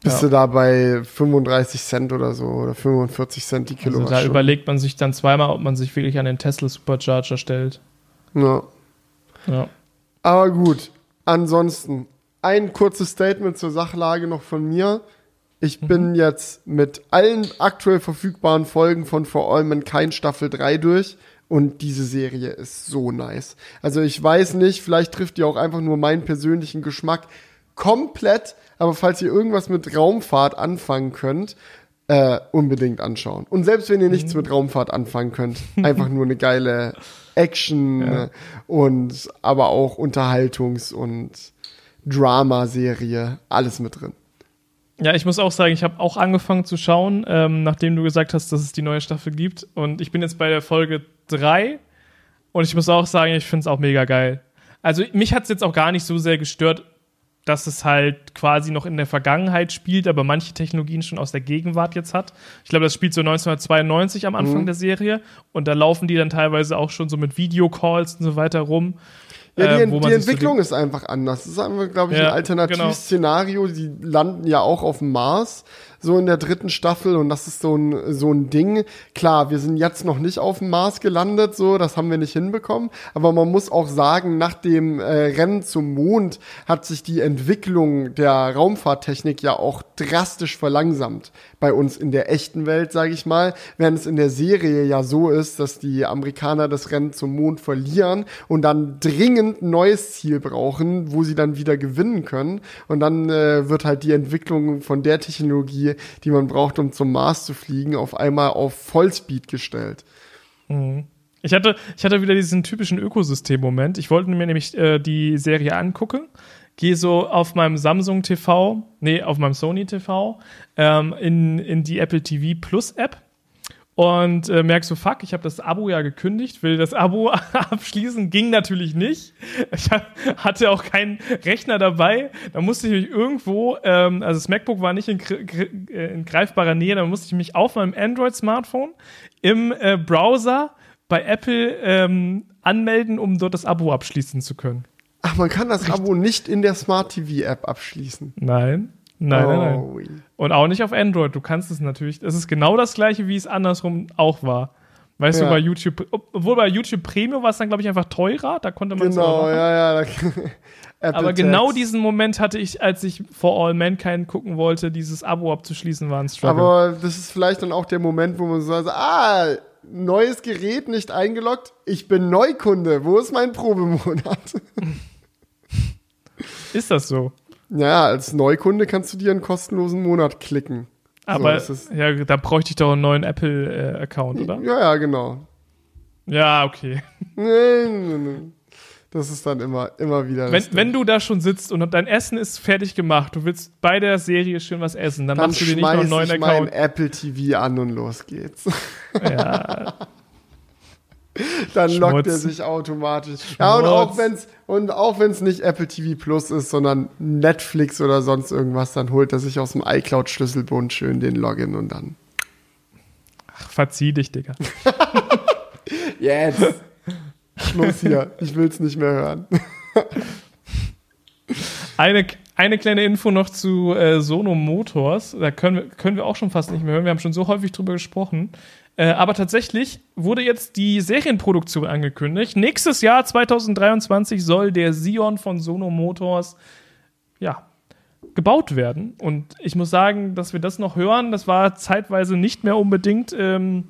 bist ja. du da bei 35 Cent oder so oder 45 Cent die Kilowattstunde. Also da überlegt man sich dann zweimal, ob man sich wirklich an den Tesla Supercharger stellt. Ja. ja. Aber gut, ansonsten ein kurzes Statement zur Sachlage noch von mir. Ich mhm. bin jetzt mit allen aktuell verfügbaren Folgen von For All Mankind Staffel 3 durch. Und diese Serie ist so nice. Also ich weiß nicht, vielleicht trifft ihr auch einfach nur meinen persönlichen Geschmack komplett. Aber falls ihr irgendwas mit Raumfahrt anfangen könnt, äh, unbedingt anschauen. Und selbst wenn ihr nichts mhm. mit Raumfahrt anfangen könnt, einfach nur eine geile Action [LAUGHS] ja. und aber auch Unterhaltungs- und Drama-Serie, alles mit drin. Ja, ich muss auch sagen, ich habe auch angefangen zu schauen, ähm, nachdem du gesagt hast, dass es die neue Staffel gibt. Und ich bin jetzt bei der Folge 3 und ich muss auch sagen, ich finde es auch mega geil. Also mich hat es jetzt auch gar nicht so sehr gestört, dass es halt quasi noch in der Vergangenheit spielt, aber manche Technologien schon aus der Gegenwart jetzt hat. Ich glaube, das spielt so 1992 am Anfang mhm. der Serie und da laufen die dann teilweise auch schon so mit Videocalls und so weiter rum. Ja, die, äh, die Entwicklung so ist einfach anders. Das ist einfach, glaube ich, ja, ein Alternativszenario. Genau. Die landen ja auch auf dem Mars so in der dritten Staffel und das ist so ein, so ein Ding. Klar, wir sind jetzt noch nicht auf dem Mars gelandet, so, das haben wir nicht hinbekommen, aber man muss auch sagen, nach dem äh, Rennen zum Mond hat sich die Entwicklung der Raumfahrttechnik ja auch drastisch verlangsamt bei uns in der echten Welt, sage ich mal, während es in der Serie ja so ist, dass die Amerikaner das Rennen zum Mond verlieren und dann dringend ein neues Ziel brauchen, wo sie dann wieder gewinnen können. Und dann äh, wird halt die Entwicklung von der Technologie die, man braucht, um zum Mars zu fliegen, auf einmal auf Vollspeed gestellt. Mhm. Ich hatte, ich hatte wieder diesen typischen Ökosystem-Moment. Ich wollte mir nämlich äh, die Serie angucken, gehe so auf meinem Samsung TV, nee, auf meinem Sony TV, ähm, in, in die Apple TV Plus App und äh, merkst so, fuck, ich habe das Abo ja gekündigt, will das Abo [LAUGHS] abschließen, ging natürlich nicht. Ich hatte auch keinen Rechner dabei. Da musste ich mich irgendwo, ähm, also das MacBook war nicht in, äh, in greifbarer Nähe, da musste ich mich auf meinem Android-Smartphone im äh, Browser bei Apple ähm, anmelden, um dort das Abo abschließen zu können. Ach, man kann das Abo nicht in der Smart TV App abschließen. Nein. Nein, oh. nein, nein. Und auch nicht auf Android. Du kannst es natürlich. Es ist genau das gleiche, wie es andersrum auch war. Weißt ja. du, bei YouTube, obwohl bei YouTube Premium war es dann, glaube ich, einfach teurer. Da konnte man Genau, ja, ja. [LAUGHS] Aber genau diesen Moment hatte ich, als ich For All Mankind gucken wollte, dieses Abo abzuschließen, war ein Struggle. Aber das ist vielleicht dann auch der Moment, wo man so sagt, ah, neues Gerät nicht eingeloggt, ich bin Neukunde, wo ist mein Probemonat? [LAUGHS] ist das so? Ja, als Neukunde kannst du dir einen kostenlosen Monat klicken. Aber so, ja, da bräuchte ich doch einen neuen Apple-Account, äh, oder? Ja, ja, genau. Ja, okay. Nee, nee, nee. Das ist dann immer, immer wieder. Wenn, wenn du da schon sitzt und dein Essen ist fertig gemacht, du willst bei der Serie schön was essen, dann, dann machst du dir nicht noch einen neuen ich Account. Mein Apple TV an und los geht's. Ja. [LAUGHS] dann Schmutz. lockt er sich automatisch. Schmutz. Ja, und auch wenn's und auch wenn's nicht Apple TV Plus ist, sondern Netflix oder sonst irgendwas, dann holt er sich aus dem iCloud Schlüsselbund schön den Login und dann Ach, verzieh dich, Digga. [LAUGHS] Jetzt. Schluss hier. Ich will's nicht mehr hören. [LAUGHS] eine, eine kleine Info noch zu äh, Sono Motors. Da können wir, können wir auch schon fast nicht mehr hören. Wir haben schon so häufig drüber gesprochen. Äh, aber tatsächlich wurde jetzt die Serienproduktion angekündigt. Nächstes Jahr, 2023, soll der Sion von Sono Motors ja, gebaut werden. Und ich muss sagen, dass wir das noch hören, das war zeitweise nicht mehr unbedingt ähm,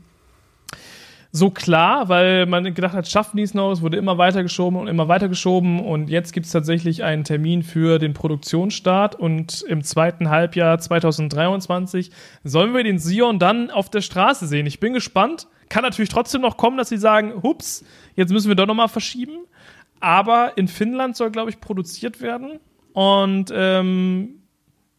so klar, weil man gedacht hat, schaffen die es noch, es wurde immer weiter geschoben und immer weiter geschoben und jetzt gibt es tatsächlich einen Termin für den Produktionsstart und im zweiten Halbjahr 2023 sollen wir den Sion dann auf der Straße sehen. Ich bin gespannt. Kann natürlich trotzdem noch kommen, dass sie sagen, hups, jetzt müssen wir doch nochmal verschieben. Aber in Finnland soll, glaube ich, produziert werden. Und ähm,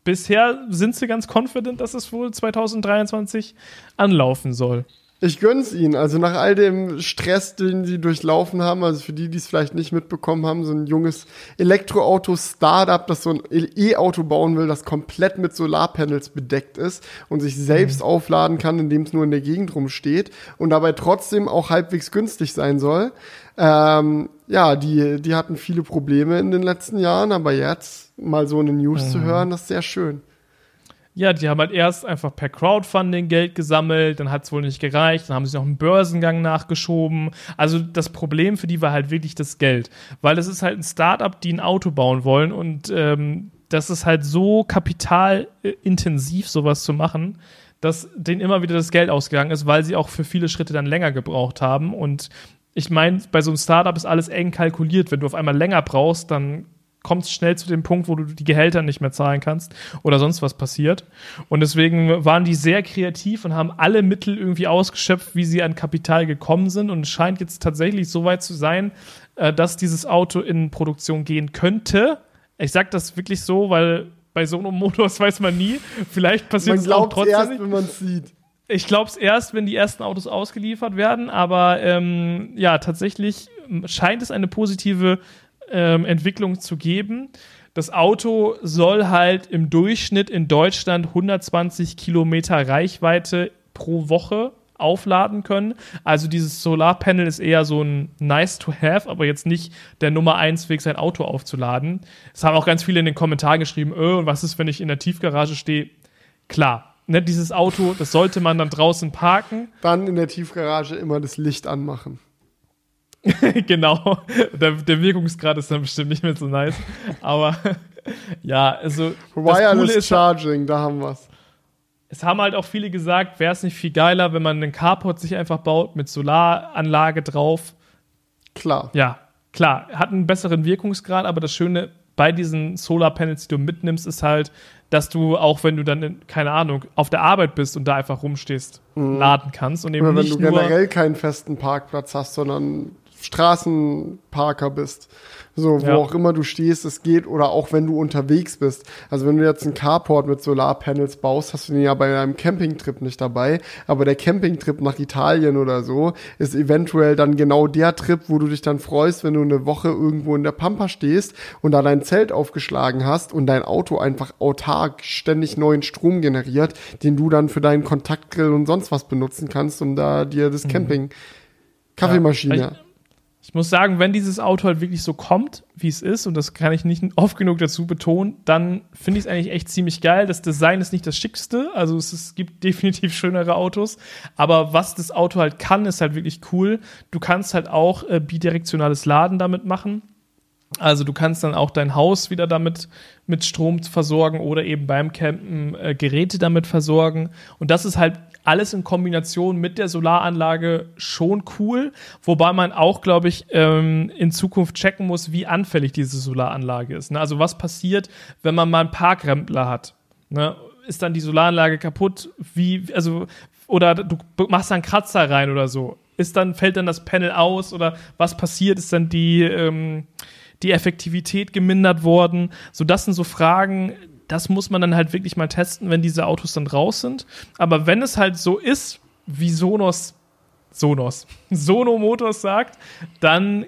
bisher sind sie ganz confident, dass es wohl 2023 anlaufen soll. Ich gönn's ihnen. Also nach all dem Stress, den sie durchlaufen haben, also für die, die es vielleicht nicht mitbekommen haben, so ein junges Elektroauto-Startup, das so ein E-Auto bauen will, das komplett mit Solarpanels bedeckt ist und sich selbst mhm. aufladen kann, indem es nur in der Gegend rumsteht und dabei trotzdem auch halbwegs günstig sein soll. Ähm, ja, die, die hatten viele Probleme in den letzten Jahren, aber jetzt mal so eine News mhm. zu hören, das ist sehr schön. Ja, die haben halt erst einfach per Crowdfunding Geld gesammelt, dann hat es wohl nicht gereicht, dann haben sie noch einen Börsengang nachgeschoben. Also das Problem für die war halt wirklich das Geld, weil es ist halt ein Startup, die ein Auto bauen wollen und ähm, das ist halt so kapitalintensiv, sowas zu machen, dass denen immer wieder das Geld ausgegangen ist, weil sie auch für viele Schritte dann länger gebraucht haben. Und ich meine, bei so einem Startup ist alles eng kalkuliert. Wenn du auf einmal länger brauchst, dann kommst schnell zu dem Punkt, wo du die Gehälter nicht mehr zahlen kannst oder sonst was passiert. Und deswegen waren die sehr kreativ und haben alle Mittel irgendwie ausgeschöpft, wie sie an Kapital gekommen sind. Und es scheint jetzt tatsächlich so weit zu sein, äh, dass dieses Auto in Produktion gehen könnte. Ich sage das wirklich so, weil bei so einem Motors weiß man nie. Vielleicht passiert es auch trotzdem. erst, nicht. wenn man es sieht. Ich glaube es erst, wenn die ersten Autos ausgeliefert werden, aber ähm, ja, tatsächlich scheint es eine positive ähm, Entwicklung zu geben. Das Auto soll halt im Durchschnitt in Deutschland 120 Kilometer Reichweite pro Woche aufladen können. Also dieses Solarpanel ist eher so ein nice to have, aber jetzt nicht der Nummer eins Weg, sein Auto aufzuladen. Es haben auch ganz viele in den Kommentaren geschrieben, öh, was ist, wenn ich in der Tiefgarage stehe? Klar, ne, dieses Auto, das sollte man dann draußen parken. Dann in der Tiefgarage immer das Licht anmachen. [LAUGHS] genau. Der, der, Wirkungsgrad ist dann bestimmt nicht mehr so nice. Aber [LAUGHS] ja, also. Wireless ist, Charging, da haben wir's. Es haben halt auch viele gesagt, wäre es nicht viel geiler, wenn man einen Carport sich einfach baut mit Solaranlage drauf. Klar. Ja, klar. Hat einen besseren Wirkungsgrad, aber das Schöne bei diesen Solarpanels, die du mitnimmst, ist halt, dass du auch wenn du dann, in, keine Ahnung, auf der Arbeit bist und da einfach rumstehst, mhm. laden kannst und eben Oder wenn nicht du generell keinen festen Parkplatz hast, sondern Straßenparker bist. So, wo ja. auch immer du stehst, es geht, oder auch wenn du unterwegs bist. Also wenn du jetzt einen Carport mit Solarpanels baust, hast du den ja bei einem Campingtrip nicht dabei. Aber der Campingtrip nach Italien oder so ist eventuell dann genau der Trip, wo du dich dann freust, wenn du eine Woche irgendwo in der Pampa stehst und da dein Zelt aufgeschlagen hast und dein Auto einfach autark ständig neuen Strom generiert, den du dann für deinen Kontaktgrill und sonst was benutzen kannst, um da dir das mhm. Camping Kaffeemaschine. Ja, ich muss sagen, wenn dieses Auto halt wirklich so kommt, wie es ist, und das kann ich nicht oft genug dazu betonen, dann finde ich es eigentlich echt ziemlich geil. Das Design ist nicht das schickste, also es, es, gibt [LAUGHS] definitiv schönere Autos, aber was das Auto halt kann, ist halt wirklich cool. Du kannst halt auch äh, bidirektionales Laden damit machen. Also du kannst dann auch dein Haus wieder damit mit Strom versorgen oder eben beim Campen äh, Geräte damit versorgen. Und das ist halt alles in Kombination mit der Solaranlage schon cool, wobei man auch, glaube ich, ähm, in Zukunft checken muss, wie anfällig diese Solaranlage ist. Ne? Also was passiert, wenn man mal einen Parkrempler hat? Ne? Ist dann die Solaranlage kaputt? Wie, also, oder du machst da einen Kratzer rein oder so. Ist dann, fällt dann das Panel aus oder was passiert? Ist dann die, ähm, die Effektivität gemindert worden? So, das sind so Fragen, das muss man dann halt wirklich mal testen, wenn diese Autos dann raus sind. Aber wenn es halt so ist, wie Sonos, Sonos, [LAUGHS] Sono Motors sagt, dann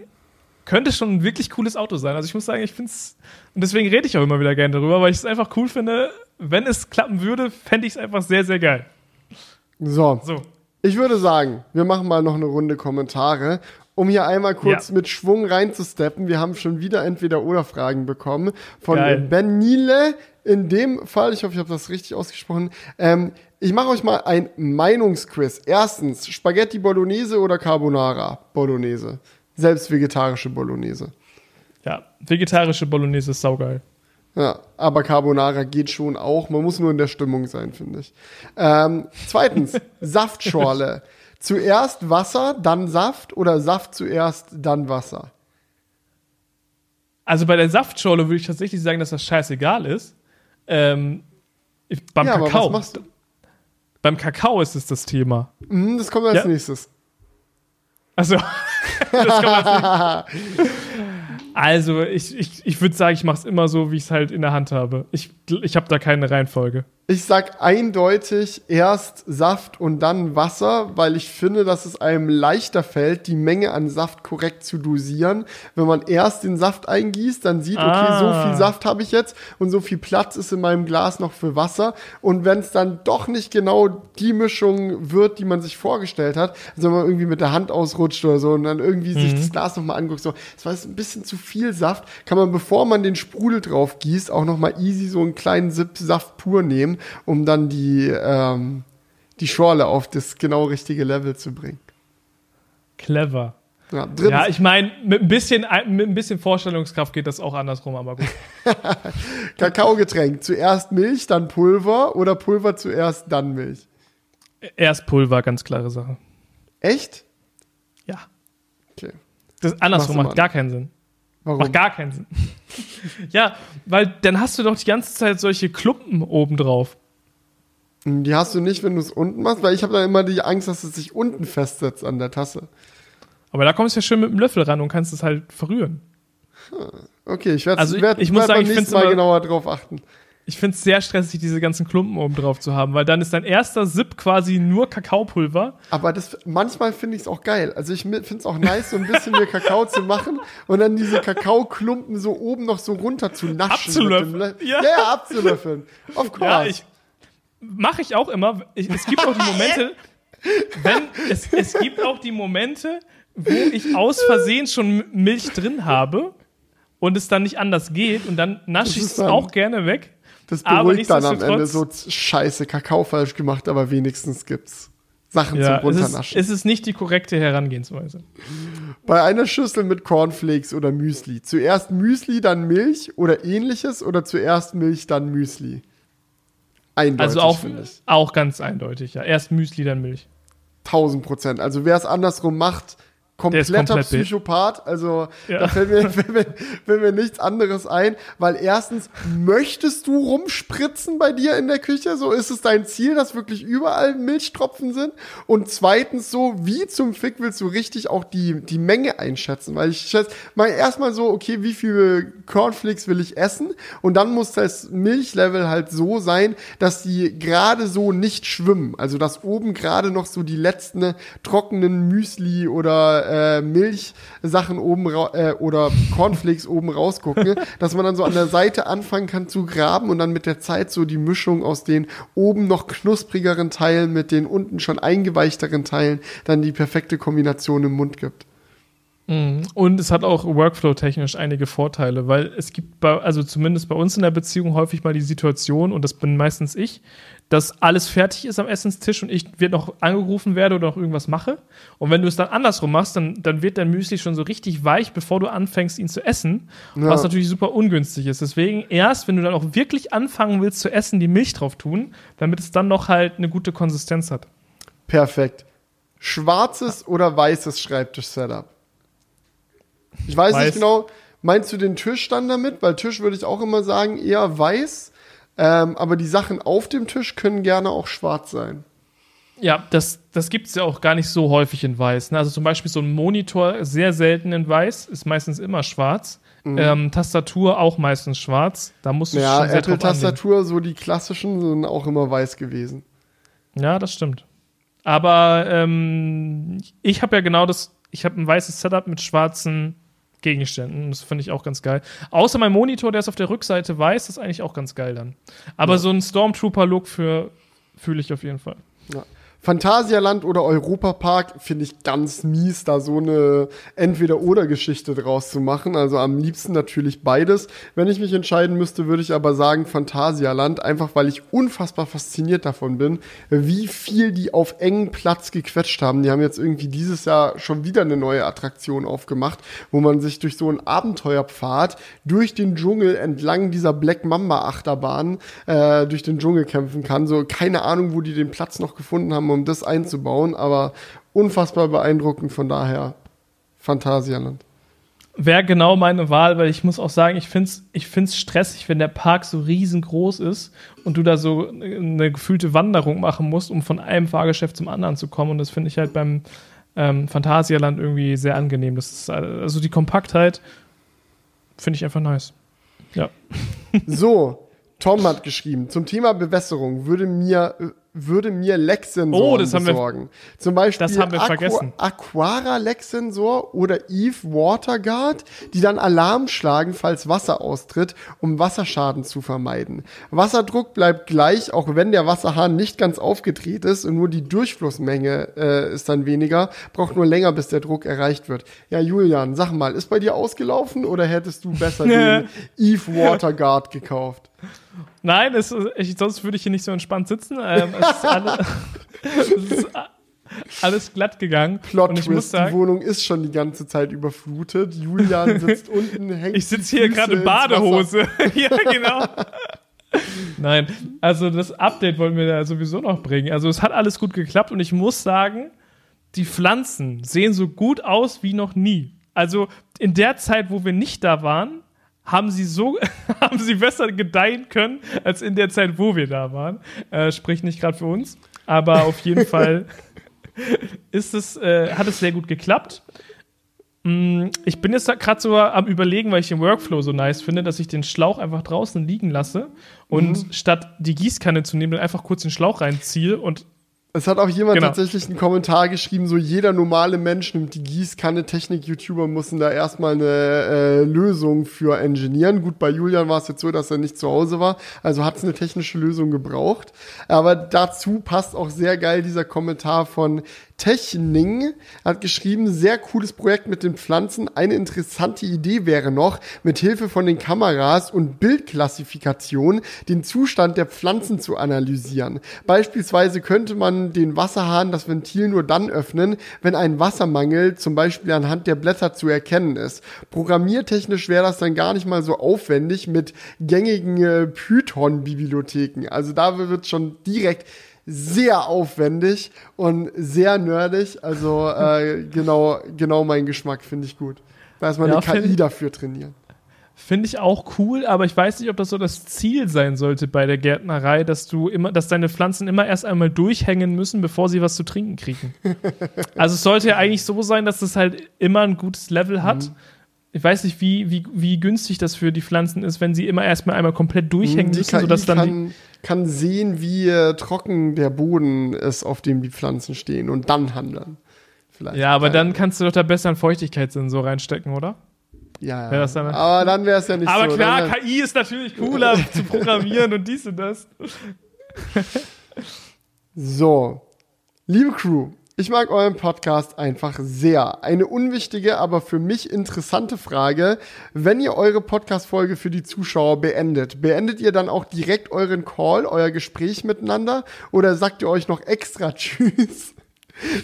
könnte es schon ein wirklich cooles Auto sein. Also ich muss sagen, ich finde es, und deswegen rede ich auch immer wieder gerne darüber, weil ich es einfach cool finde. Wenn es klappen würde, fände ich es einfach sehr, sehr geil. So. so. Ich würde sagen, wir machen mal noch eine Runde Kommentare, um hier einmal kurz ja. mit Schwung reinzusteppen. Wir haben schon wieder entweder oder Fragen bekommen von Geil. Ben Niele. In dem Fall, ich hoffe, ich habe das richtig ausgesprochen. Ähm, ich mache euch mal ein Meinungsquiz. Erstens, Spaghetti Bolognese oder Carbonara Bolognese? Selbst vegetarische Bolognese. Ja, vegetarische Bolognese ist saugeil. Ja, aber Carbonara geht schon auch. Man muss nur in der Stimmung sein, finde ich. Ähm, zweitens, [LAUGHS] Saftschorle. Zuerst Wasser, dann Saft oder Saft zuerst, dann Wasser? Also bei der Saftschorle würde ich tatsächlich sagen, dass das scheißegal ist. Ähm, beim ja, Kakao. Beim Kakao ist es das Thema. Mm, das kommt als ja? nächstes. Also. [LAUGHS] Also, ich, ich, ich würde sagen, ich mache es immer so, wie ich es halt in der Hand habe. Ich, ich habe da keine Reihenfolge. Ich sag eindeutig erst Saft und dann Wasser, weil ich finde, dass es einem leichter fällt, die Menge an Saft korrekt zu dosieren. Wenn man erst den Saft eingießt, dann sieht, okay, ah. so viel Saft habe ich jetzt und so viel Platz ist in meinem Glas noch für Wasser. Und wenn es dann doch nicht genau die Mischung wird, die man sich vorgestellt hat, also wenn man irgendwie mit der Hand ausrutscht oder so und dann irgendwie mhm. sich das Glas nochmal anguckt, so, es war jetzt ein bisschen zu viel Saft, kann man, bevor man den Sprudel drauf gießt, auch nochmal easy so einen kleinen Sip Saft pur nehmen nehmen, um dann die, ähm, die Schorle auf das genau richtige Level zu bringen. Clever. Ja, ja, ich meine, mit ein bisschen, mit ein bisschen Vorstellungskraft geht das auch andersrum, aber gut. [LAUGHS] Kakaogetränk. Zuerst Milch, dann Pulver oder Pulver zuerst, dann Milch? Erst Pulver, ganz klare Sache. Echt? Ja. Okay. Das andersrum macht gar keinen Sinn. Warum? Macht gar keinen Sinn. [LAUGHS] ja, weil dann hast du doch die ganze Zeit solche Klumpen oben drauf. Die hast du nicht, wenn du es unten machst, weil ich habe da immer die Angst, dass es sich unten festsetzt an der Tasse. Aber da kommst du ja schön mit dem Löffel ran und kannst es halt verrühren. Okay, ich werde also werd, ich, ich werd sagen, beim nächsten Mal genauer drauf achten ich finde es sehr stressig, diese ganzen Klumpen oben drauf zu haben, weil dann ist dein erster Sip quasi nur Kakaopulver. Aber das, manchmal finde ich es auch geil. Also ich finde es auch nice, so ein bisschen mehr Kakao zu machen und dann diese Kakaoklumpen so oben noch so runter zu naschen. Abzulöffeln. Ja. ja, abzulöffeln. Of course. Ja, ich, mache ich auch immer. Ich, es gibt auch die Momente, wenn, es, es gibt auch die Momente, wo ich aus Versehen schon Milch drin habe und es dann nicht anders geht und dann nasche ich es auch gerne weg. Das beruhigt dann am Ende so scheiße Kakao falsch gemacht, aber wenigstens gibt's Sachen ja, zum Runternaschen. Es ist, es ist nicht die korrekte Herangehensweise. Bei einer Schüssel mit Cornflakes oder Müsli. Zuerst Müsli, dann Milch oder ähnliches oder zuerst Milch, dann Müsli? Eindeutig. Also auch, auch ganz eindeutig, ja. Erst Müsli, dann Milch. 1000 Prozent. Also wer es andersrum macht, kompletter komplett Psychopath. Also ja. da fällt mir, [LAUGHS] fällt, mir, fällt mir nichts anderes ein, weil erstens möchtest du rumspritzen bei dir in der Küche, so ist es dein Ziel, dass wirklich überall Milchtropfen sind. Und zweitens so, wie zum Fick willst du richtig auch die, die Menge einschätzen? Weil ich schätze mal erstmal so, okay, wie viele Cornflakes will ich essen? Und dann muss das Milchlevel halt so sein, dass die gerade so nicht schwimmen. Also dass oben gerade noch so die letzten trockenen Müsli oder äh, Milchsachen oben äh, oder Cornflakes oben rausgucken, [LAUGHS] dass man dann so an der Seite anfangen kann zu graben und dann mit der Zeit so die Mischung aus den oben noch knusprigeren Teilen mit den unten schon eingeweichteren Teilen dann die perfekte Kombination im Mund gibt. Mhm. Und es hat auch workflow-technisch einige Vorteile, weil es gibt, bei, also zumindest bei uns in der Beziehung häufig mal die Situation, und das bin meistens ich, dass alles fertig ist am Essenstisch und ich wird noch angerufen werde oder noch irgendwas mache. Und wenn du es dann andersrum machst, dann, dann wird dein Müsli schon so richtig weich, bevor du anfängst, ihn zu essen. Ja. Was natürlich super ungünstig ist. Deswegen erst, wenn du dann auch wirklich anfangen willst zu essen, die Milch drauf tun, damit es dann noch halt eine gute Konsistenz hat. Perfekt. Schwarzes oder weißes Schreibtisch-Setup? Ich weiß, weiß nicht genau, meinst du den Tisch dann damit? Weil Tisch würde ich auch immer sagen, eher weiß ähm, aber die Sachen auf dem Tisch können gerne auch schwarz sein. Ja, das, das gibt es ja auch gar nicht so häufig in weiß. Ne? Also zum Beispiel so ein Monitor sehr selten in weiß, ist meistens immer schwarz. Mhm. Ähm, Tastatur auch meistens schwarz. Da musst du ja, schon sehr Apple-Tastatur, so die klassischen, sind auch immer weiß gewesen. Ja, das stimmt. Aber ähm, ich habe ja genau das, ich habe ein weißes Setup mit schwarzen Gegenständen. Das finde ich auch ganz geil. Außer mein Monitor, der ist auf der Rückseite weiß, das ist eigentlich auch ganz geil dann. Aber ja. so ein Stormtrooper-Look für fühle ich auf jeden Fall. Ja. Phantasialand oder Europapark finde ich ganz mies, da so eine Entweder-Oder-Geschichte draus zu machen. Also am liebsten natürlich beides. Wenn ich mich entscheiden müsste, würde ich aber sagen Phantasialand, einfach weil ich unfassbar fasziniert davon bin, wie viel die auf engen Platz gequetscht haben. Die haben jetzt irgendwie dieses Jahr schon wieder eine neue Attraktion aufgemacht, wo man sich durch so einen Abenteuerpfad durch den Dschungel entlang dieser Black Mamba Achterbahn äh, durch den Dschungel kämpfen kann. So keine Ahnung, wo die den Platz noch gefunden haben, um das einzubauen, aber unfassbar beeindruckend, von daher Phantasialand. Wäre genau meine Wahl, weil ich muss auch sagen, ich finde es ich find's stressig, wenn der Park so riesengroß ist und du da so eine gefühlte Wanderung machen musst, um von einem Fahrgeschäft zum anderen zu kommen. Und das finde ich halt beim ähm, Phantasialand irgendwie sehr angenehm. Das ist also die Kompaktheit finde ich einfach nice. Ja. So, Tom hat geschrieben, zum Thema Bewässerung würde mir würde mir Lecksensoren oh, das haben besorgen. Wir, Zum Beispiel das haben wir Aqu vergessen. Aquara Lecksensor oder Eve Waterguard, die dann Alarm schlagen, falls Wasser austritt, um Wasserschaden zu vermeiden. Wasserdruck bleibt gleich, auch wenn der Wasserhahn nicht ganz aufgedreht ist und nur die Durchflussmenge äh, ist dann weniger, braucht nur länger, bis der Druck erreicht wird. Ja, Julian, sag mal, ist bei dir ausgelaufen oder hättest du besser [LAUGHS] den Eve Waterguard gekauft? Nein, es, ich, sonst würde ich hier nicht so entspannt sitzen. Ähm, es, ist alle, [LAUGHS] es ist alles glatt gegangen. Plot und ich muss sagen, die Wohnung ist schon die ganze Zeit überflutet. Julian [LAUGHS] sitzt unten, hängt Ich sitze hier gerade in Badehose. [LAUGHS] ja, genau. Nein, also das Update wollen wir ja sowieso noch bringen. Also es hat alles gut geklappt und ich muss sagen, die Pflanzen sehen so gut aus wie noch nie. Also in der Zeit, wo wir nicht da waren, haben sie so, [LAUGHS] haben sie besser gedeihen können, als in der Zeit, wo wir da waren. Äh, sprich nicht gerade für uns. Aber auf jeden [LAUGHS] Fall ist es, äh, hat es sehr gut geklappt. Mm, ich bin jetzt gerade so am überlegen, weil ich den Workflow so nice finde, dass ich den Schlauch einfach draußen liegen lasse und mhm. statt die Gießkanne zu nehmen, dann einfach kurz den Schlauch reinziehe und es hat auch jemand genau. tatsächlich einen Kommentar geschrieben, so jeder normale Mensch nimmt die Gießkanne, Technik-YouTuber müssen da erstmal eine äh, Lösung für engineeren. Gut, bei Julian war es jetzt so, dass er nicht zu Hause war, also hat es eine technische Lösung gebraucht. Aber dazu passt auch sehr geil dieser Kommentar von Techning hat geschrieben, sehr cooles Projekt mit den Pflanzen. Eine interessante Idee wäre noch, mit Hilfe von den Kameras und Bildklassifikation den Zustand der Pflanzen zu analysieren. Beispielsweise könnte man den Wasserhahn das Ventil nur dann öffnen, wenn ein Wassermangel zum Beispiel anhand der Blätter zu erkennen ist. Programmiertechnisch wäre das dann gar nicht mal so aufwendig mit gängigen äh, Python-Bibliotheken. Also da wird schon direkt sehr aufwendig und sehr nerdig. Also äh, genau, genau mein Geschmack finde ich gut. Da ist man ja, eine KI dafür trainieren. Finde ich auch cool, aber ich weiß nicht, ob das so das Ziel sein sollte bei der Gärtnerei, dass du immer, dass deine Pflanzen immer erst einmal durchhängen müssen, bevor sie was zu trinken kriegen. [LAUGHS] also es sollte ja eigentlich so sein, dass es halt immer ein gutes Level hat. Mhm ich weiß nicht, wie, wie, wie günstig das für die Pflanzen ist, wenn sie immer erstmal einmal komplett durchhängen die müssen, KI sodass dann kann, kann sehen, wie äh, trocken der Boden ist, auf dem die Pflanzen stehen und dann handeln. Vielleicht ja, aber dann kannst du doch da besser einen Feuchtigkeitssensor reinstecken, oder? Ja, ja. Dann aber dann wäre es ja nicht aber so. Aber klar, KI ist natürlich cooler zu programmieren und dies und das. [LAUGHS] so, liebe Crew, ich mag euren Podcast einfach sehr. Eine unwichtige, aber für mich interessante Frage. Wenn ihr eure Podcast-Folge für die Zuschauer beendet, beendet ihr dann auch direkt euren Call, euer Gespräch miteinander oder sagt ihr euch noch extra [LAUGHS] Tschüss?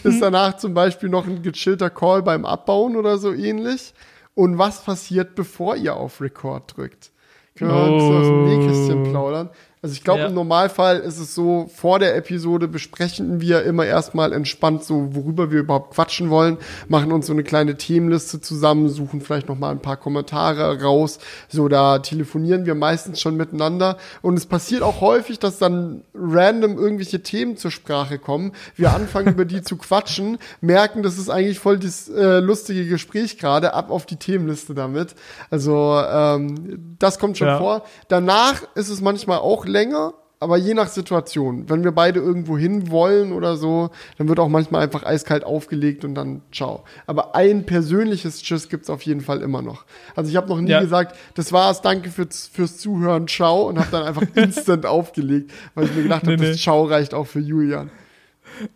Ist danach zum Beispiel noch ein gechillter Call beim Abbauen oder so ähnlich? Und was passiert, bevor ihr auf Record drückt? Können wir oh. aus dem Nähkästchen plaudern? Also ich glaube, ja. im Normalfall ist es so, vor der Episode besprechen wir immer erstmal entspannt so, worüber wir überhaupt quatschen wollen, machen uns so eine kleine Themenliste zusammen, suchen vielleicht noch mal ein paar Kommentare raus. So, da telefonieren wir meistens schon miteinander. Und es passiert auch häufig, dass dann random irgendwelche Themen zur Sprache kommen. Wir anfangen über die zu quatschen, merken, das ist eigentlich voll das äh, lustige Gespräch gerade, ab auf die Themenliste damit. Also ähm, das kommt schon ja. vor. Danach ist es manchmal auch länger, aber je nach Situation. Wenn wir beide irgendwo hin wollen oder so, dann wird auch manchmal einfach eiskalt aufgelegt und dann ciao. Aber ein persönliches Tschüss gibt's auf jeden Fall immer noch. Also ich habe noch nie ja. gesagt, das war's, danke fürs, fürs Zuhören, ciao und habe dann einfach [LAUGHS] instant aufgelegt, weil ich mir gedacht habe, nee, nee. das Ciao reicht auch für Julian.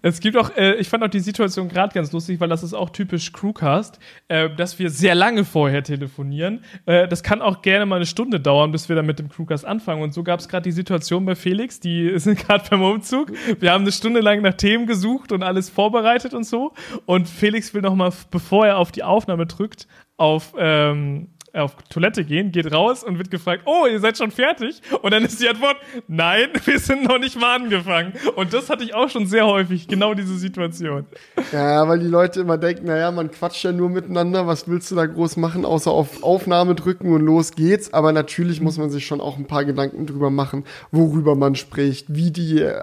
Es gibt auch, äh, ich fand auch die Situation gerade ganz lustig, weil das ist auch typisch Crewcast, äh, dass wir sehr lange vorher telefonieren. Äh, das kann auch gerne mal eine Stunde dauern, bis wir dann mit dem Crewcast anfangen. Und so gab es gerade die Situation bei Felix, die [LAUGHS] sind gerade beim Umzug. Wir haben eine Stunde lang nach Themen gesucht und alles vorbereitet und so. Und Felix will noch mal, bevor er auf die Aufnahme drückt, auf ähm, auf Toilette gehen, geht raus und wird gefragt, oh, ihr seid schon fertig? Und dann ist die Antwort, nein, [LAUGHS] wir sind noch nicht mal angefangen. Und das hatte ich auch schon sehr häufig, genau diese Situation. Ja, weil die Leute immer denken, naja, man quatscht ja nur miteinander, was willst du da groß machen, außer auf Aufnahme drücken und los geht's. Aber natürlich muss man sich schon auch ein paar Gedanken drüber machen, worüber man spricht, wie die, äh,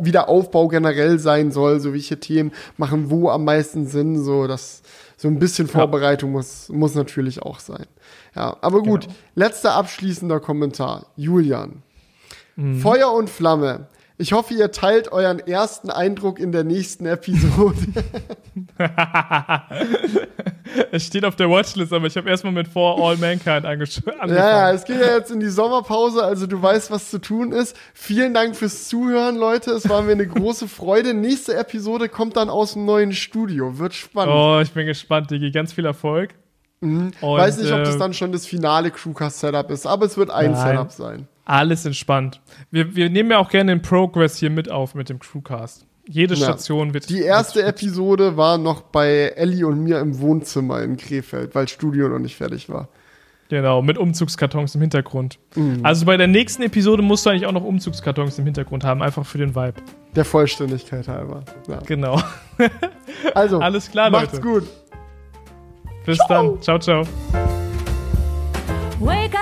wie der Aufbau generell sein soll, so welche Themen machen wo am meisten Sinn, so das so ein bisschen Vorbereitung ja. muss, muss natürlich auch sein. Ja, aber gut. Genau. Letzter abschließender Kommentar. Julian. Mhm. Feuer und Flamme. Ich hoffe, ihr teilt euren ersten Eindruck in der nächsten Episode. [LAUGHS] es steht auf der Watchlist, aber ich habe erstmal mit For All Mankind angefangen. Ja, ja, es geht ja jetzt in die Sommerpause, also du weißt, was zu tun ist. Vielen Dank fürs Zuhören, Leute. Es war mir eine große Freude. Nächste Episode kommt dann aus dem neuen Studio. Wird spannend. Oh, ich bin gespannt, Digi. Ganz viel Erfolg. Mhm. Und, Weiß nicht, ob das dann schon das finale Crewcast-Setup ist, aber es wird ein nein. Setup sein. Alles entspannt. Wir, wir nehmen ja auch gerne den Progress hier mit auf mit dem Crewcast. Jede ja. Station wird. Die erste wird Episode war noch bei Ellie und mir im Wohnzimmer in Krefeld, weil Studio noch nicht fertig war. Genau, mit Umzugskartons im Hintergrund. Mhm. Also bei der nächsten Episode musst du eigentlich auch noch Umzugskartons im Hintergrund haben, einfach für den Vibe. Der Vollständigkeit halber. Ja. Genau. [LAUGHS] also, alles klar, macht's Leute. gut. Bis ciao. dann. Ciao, ciao. Wake up,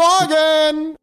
Morgen!